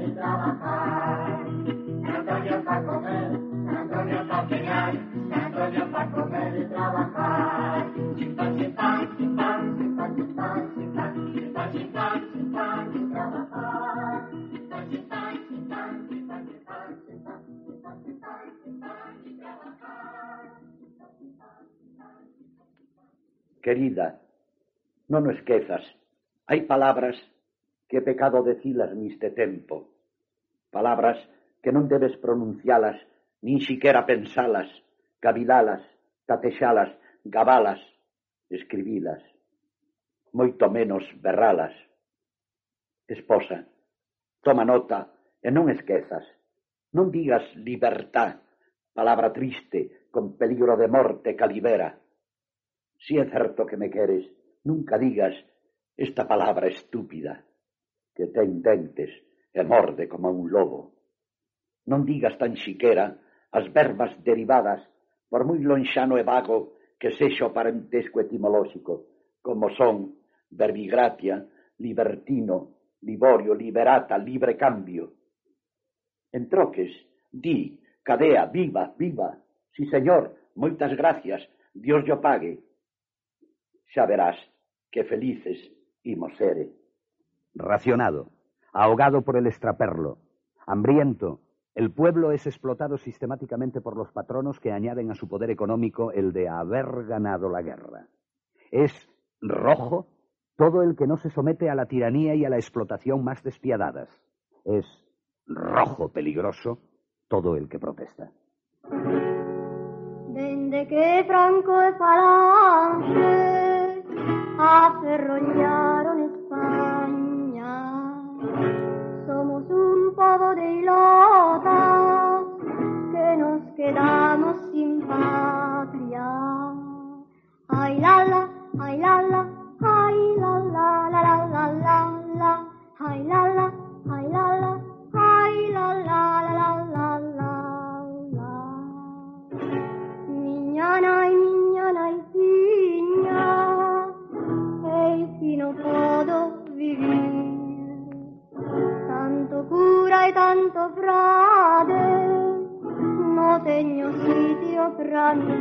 y trabajar. San Antonio pa' comer, San Antonio pa' cenar, San Antonio pa' comer y trabajar. Querida, non o esquezas. Hai palabras que é pecado decilas niste tempo. Palabras que non debes pronuncialas, nin siquera pensalas, cavilalas, tatexalas, gabalas, escribilas, moito menos berralas. Esposa, toma nota e non esquezas. Non digas libertad palabra triste, con peligro de morte calibera. Si é certo que me queres, nunca digas esta palabra estúpida, que ten dentes e morde como un lobo. Non digas tan siquera as verbas derivadas, por moi lonxano e vago que sexa o parentesco etimolóxico, como son verbigratia, libertino, liborio, liberata, libre cambio. En troques, di cadea, viva, viva, si señor, moitas gracias, Dios yo pague. Xa verás que felices imos sere. Racionado, ahogado por el extraperlo, hambriento, el pueblo es explotado sistemáticamente por los patronos que añaden a su poder económico el de haber ganado la guerra. Es rojo todo el que no se somete a la tiranía y a la explotación más despiadadas. Es rojo peligroso todo el que protesta. Dende que Franco e Falange aferroñaron España, somos un povo de ilotas que nos quedamos sin patria. Ay la la, ay la la, ay la la la la la la ay la la e tanto frade, no teño sitio pra mí.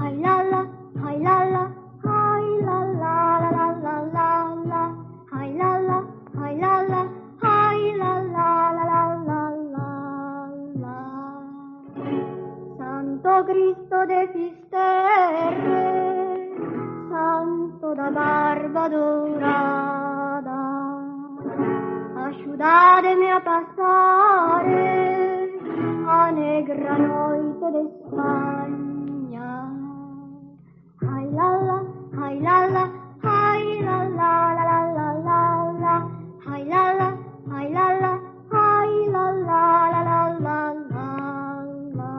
Ay la la, ay la la, ay la la la la la la la, ay la la, ay la la, la la la la la la la. Santo Cristo de Fisterre, Santo da barba dorada, tu darme a pasar a negra noite de España. Ay la la, ay la la, ay la la la la la la la, ay la la, ay la la, ay la la la la la la la.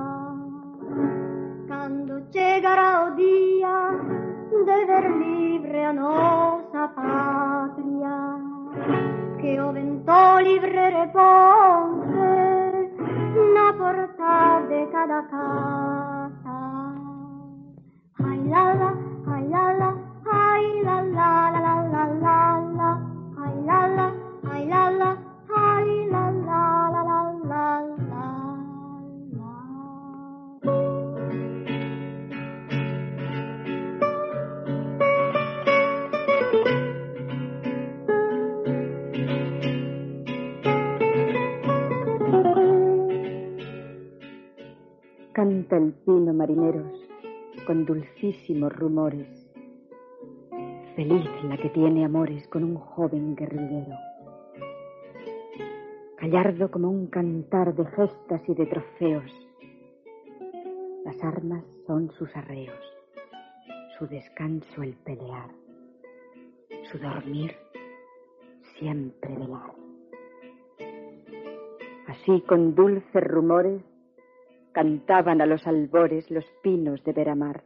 Cuando llegará el día de ver libre a nuestra patria. che ho vent'ò livre repose, na portate cada casa. Ai la la, ai la la, ai la la la. Con dulcísimos rumores. Feliz la que tiene amores con un joven guerrillero. Gallardo como un cantar de gestas y de trofeos. Las armas son sus arreos, su descanso el pelear, su dormir siempre velar. Así con dulces rumores cantaban a los albores los pinos de Veramar.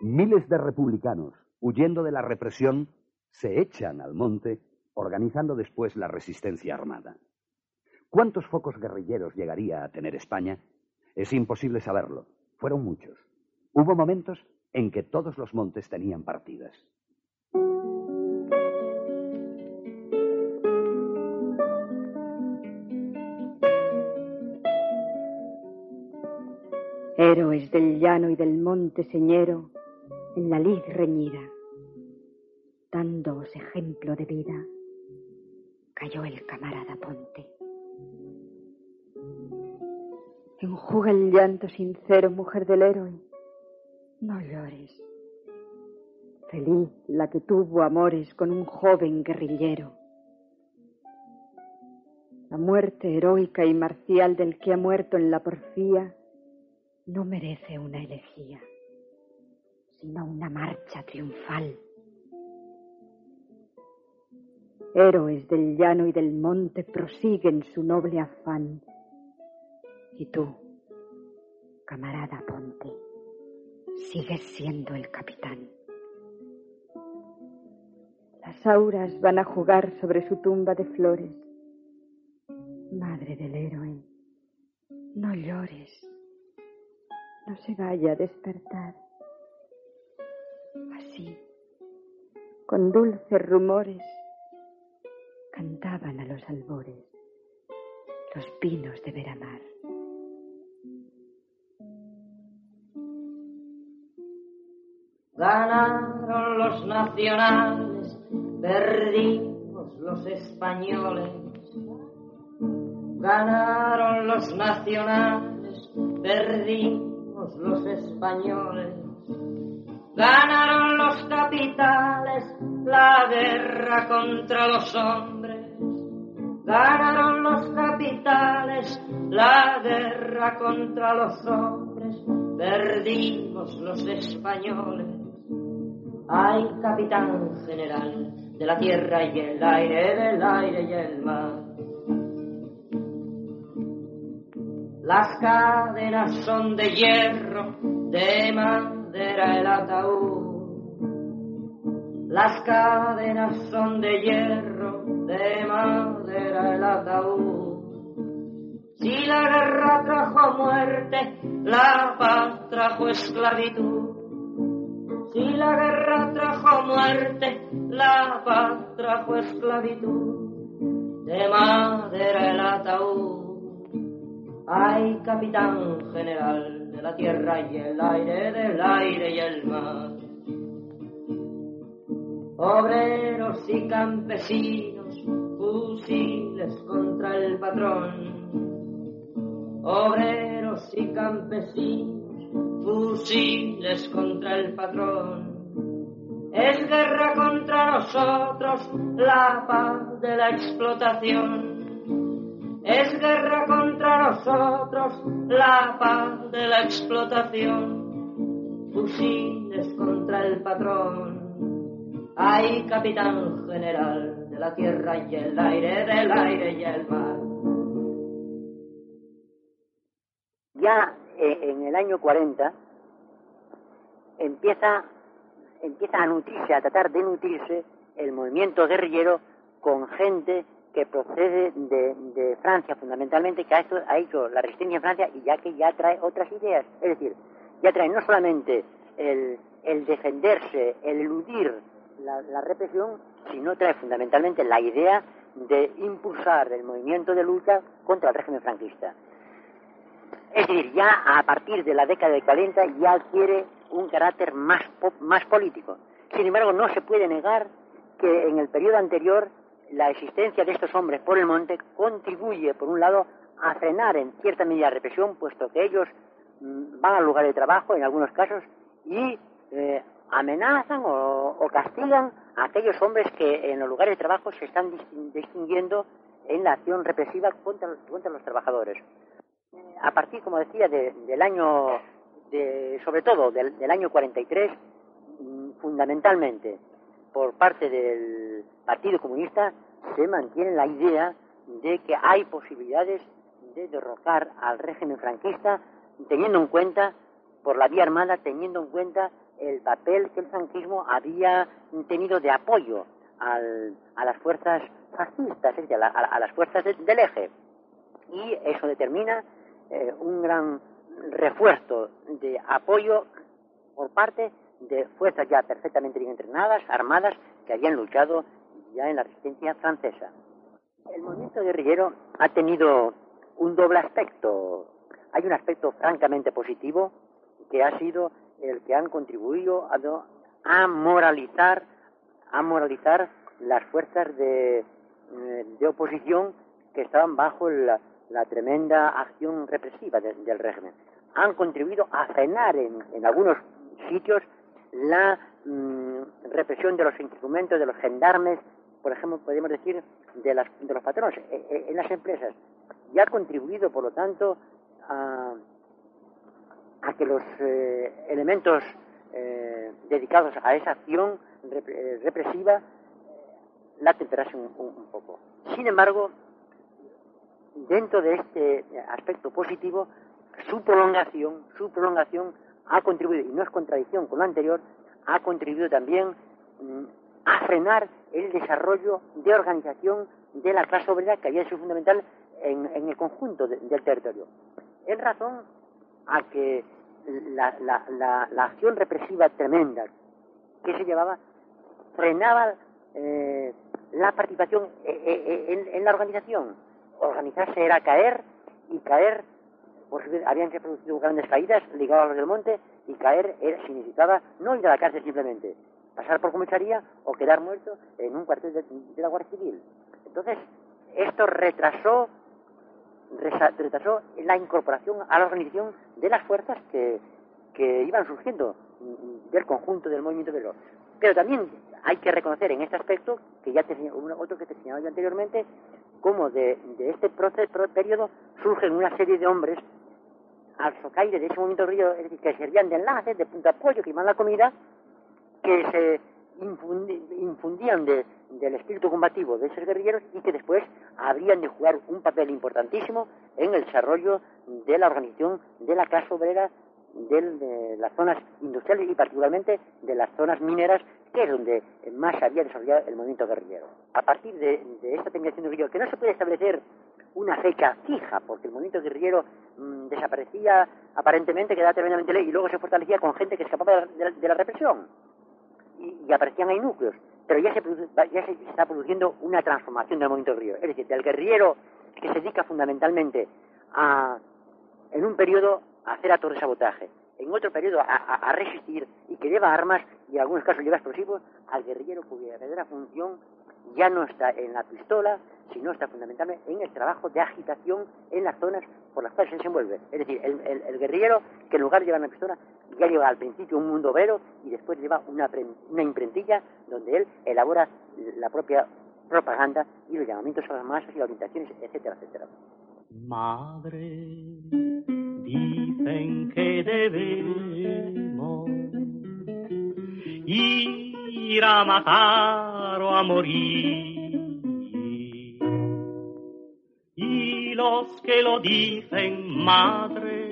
Miles de republicanos, huyendo de la represión, se echan al monte, organizando después la resistencia armada. ¿Cuántos focos guerrilleros llegaría a tener España? Es imposible saberlo. Fueron muchos. Hubo momentos en que todos los montes tenían partidas. Héroes del llano y del monte señero, en la lid reñida, dándoos ejemplo de vida, cayó el camarada Ponte. Enjuga el llanto sincero, mujer del héroe, no llores. Feliz la que tuvo amores con un joven guerrillero. La muerte heroica y marcial del que ha muerto en la porfía no merece una elegía, sino una marcha triunfal. Héroes del llano y del monte prosiguen su noble afán. Y tú, camarada Ponte, sigues siendo el capitán. Las auras van a jugar sobre su tumba de flores. Madre del héroe, no llores, no se vaya a despertar. Así, con dulces rumores, cantaban a los albores los pinos de Veramar. Ganaron los nacionales, perdimos los españoles. Ganaron los nacionales, perdimos los españoles. Ganaron los capitales la guerra contra los hombres. Ganaron los capitales la guerra contra los hombres. Perdimos los españoles. Ay, capitán general de la tierra y el aire, del aire y el mar. Las cadenas son de hierro, de madera el ataúd. Las cadenas son de hierro, de madera el ataúd. Si la guerra trajo muerte, la paz trajo esclavitud. Si la guerra trajo muerte, la paz trajo esclavitud. De madera el ataúd. Ay, capitán general de la tierra y el aire, del aire y el mar. Obreros y campesinos, fusiles contra el patrón. Obreros y campesinos, fusiles contra el patrón. Es guerra contra nosotros la paz de la explotación. Es guerra contra nosotros la paz de la explotación. Fusiles contra el patrón. Ay, capitán general de la tierra y el aire, del aire y el mar. Ya eh, en el año 40 empieza, empieza a nutrirse, a tratar de nutrirse el movimiento guerrillero con gente que procede de, de Francia fundamentalmente, que ha hecho, la resistencia en Francia y ya que ya trae otras ideas. Es decir, ya trae no solamente el, el defenderse, el eludir la, la represión, sino trae fundamentalmente la idea de impulsar el movimiento de lucha contra el régimen franquista. Es decir, ya a partir de la década de 40 ya adquiere un carácter más, más político. Sin embargo, no se puede negar que en el periodo anterior la existencia de estos hombres por el monte contribuye, por un lado, a frenar en cierta medida la represión, puesto que ellos mm, van al lugar de trabajo, en algunos casos, y eh, amenazan o, o castigan a aquellos hombres que en los lugares de trabajo se están distin- distinguiendo en la acción represiva contra, contra los trabajadores. A partir, como decía, de- del año, de, sobre todo del, del año 43, mm, fundamentalmente por parte del Partido Comunista, se mantiene la idea de que hay posibilidades de derrocar al régimen franquista, teniendo en cuenta, por la vía armada, teniendo en cuenta el papel que el franquismo había tenido de apoyo al- a las fuerzas fascistas, es decir, a, la- a las fuerzas de- del eje. Y eso determina eh, un gran refuerzo de apoyo por parte de fuerzas ya perfectamente bien entrenadas, armadas, que habían luchado ya en la resistencia francesa. El movimiento guerrillero ha tenido un doble aspecto. Hay un aspecto francamente positivo, que ha sido el que han contribuido a, moralizar, a moralizar las fuerzas de, eh, de oposición que estaban bajo la, la tremenda acción represiva de- del régimen. Han contribuido a frenar en, algunos sitios la mm, represión de los instrumentos, de los gendarmes, por ejemplo, podemos decir, de, las, de los patronos eh, eh, en las empresas. Y ha contribuido, por lo tanto, a, que los eh, elementos eh, dedicados a esa acción eh, represiva la temperasen un- un poco. Sin embargo, dentro de este aspecto positivo, su prolongación, su prolongación ha contribuido, y no es contradicción con lo anterior, ha contribuido también mm, a frenar el desarrollo de organización de la clase obrera que había sido fundamental en, el conjunto de- del territorio. En razón a que la, la- la- la acción represiva tremenda que se llevaba frenaba eh, la participación eh, eh, en la organización. Organizarse era caer y caer, pues habían que producido grandes caídas ligadas a los del monte y caer era- significaba no ir a la cárcel simplemente, pasar por comisaría o quedar muerto en un cuartel de, de la Guardia Civil. Entonces, esto retrasó retrasó la incorporación a la organización de las fuerzas que, que iban surgiendo del conjunto del movimiento obrero. Pero también hay que reconocer en este aspecto, que ya te, otro que te señalaba yo anteriormente, como de, de este proceso, periodo surgen una serie de hombres al socaire de ese movimiento obrero, es decir, que servían de enlace, de punto de apoyo, que iban la comida, que se infundían de- del espíritu combativo de esos guerrilleros y que después habrían de jugar un papel importantísimo en el desarrollo de la organización de la clase obrera del- de las zonas industriales y particularmente de las zonas mineras, que es donde más había desarrollado el movimiento guerrillero. A partir de, esta terminación de guerrillero, que no se puede establecer una fecha fija, porque el movimiento guerrillero mm, desaparecía aparentemente, quedaba tremendamente ley y luego se fortalecía con gente que escapaba de la- de la- represión y, aparecían ahí núcleos, pero ya se, ya está produciendo una transformación del movimiento guerrillero. Es decir, del guerrillero que se dedica fundamentalmente a, en un periodo, a hacer actos de sabotaje, en otro periodo a, a- a resistir y que lleva armas y en algunos casos lleva explosivos, al guerrillero cuya verdadera función ya no está en la pistola, sino está fundamentalmente en el trabajo de agitación en las zonas por las cuales se desenvuelve. Es decir, el, guerrillero que en lugar de llevar una pistola, ya lleva al principio un mundo obrero y después lleva una, una imprentilla donde él elabora la propia propaganda y los llamamientos a las masas y las orientaciones, etcétera, etcétera. Madre, dicen que debemos ir a matar o a morir. Y los que lo dicen, madre,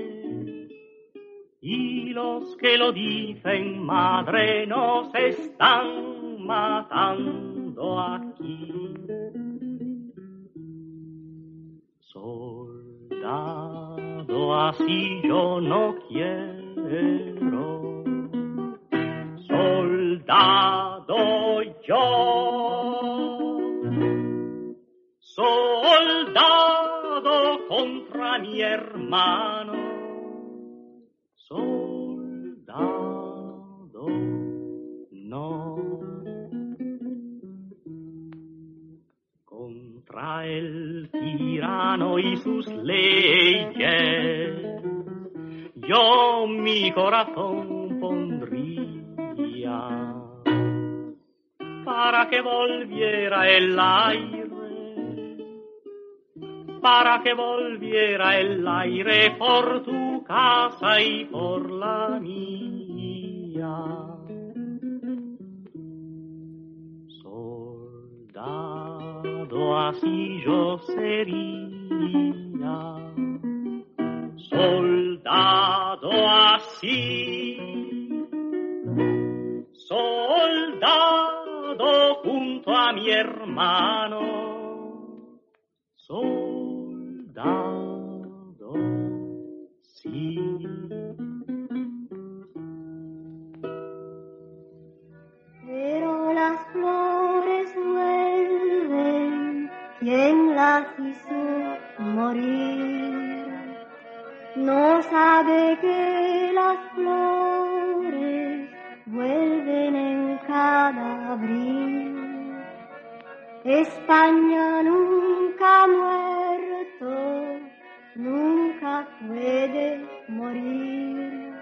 Y los que lo dicen, madre, nos están matando aquí. Soldado, así yo no quiero. Soldado yo. Soldado contra mi hermano. Soldado no. Contra el tirano y sus leyes, yo mi corazón pondría para que volviera el aire, para que volviera el aire por tu casa y por la mía. Soldado así yo sería, soldado junto a mi hermano, soldado, sí. Pero las flores vuelven, quien las hizo morir, no sabe que España nunca ha muerto, nunca puede morir.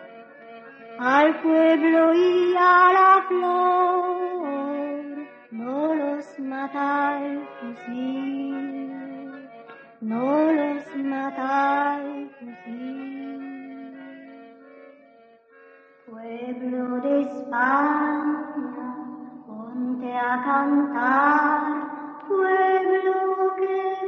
Al pueblo y a la flor no los mata el no los mata el. Pueblo de España, ponte a cantar pueblo que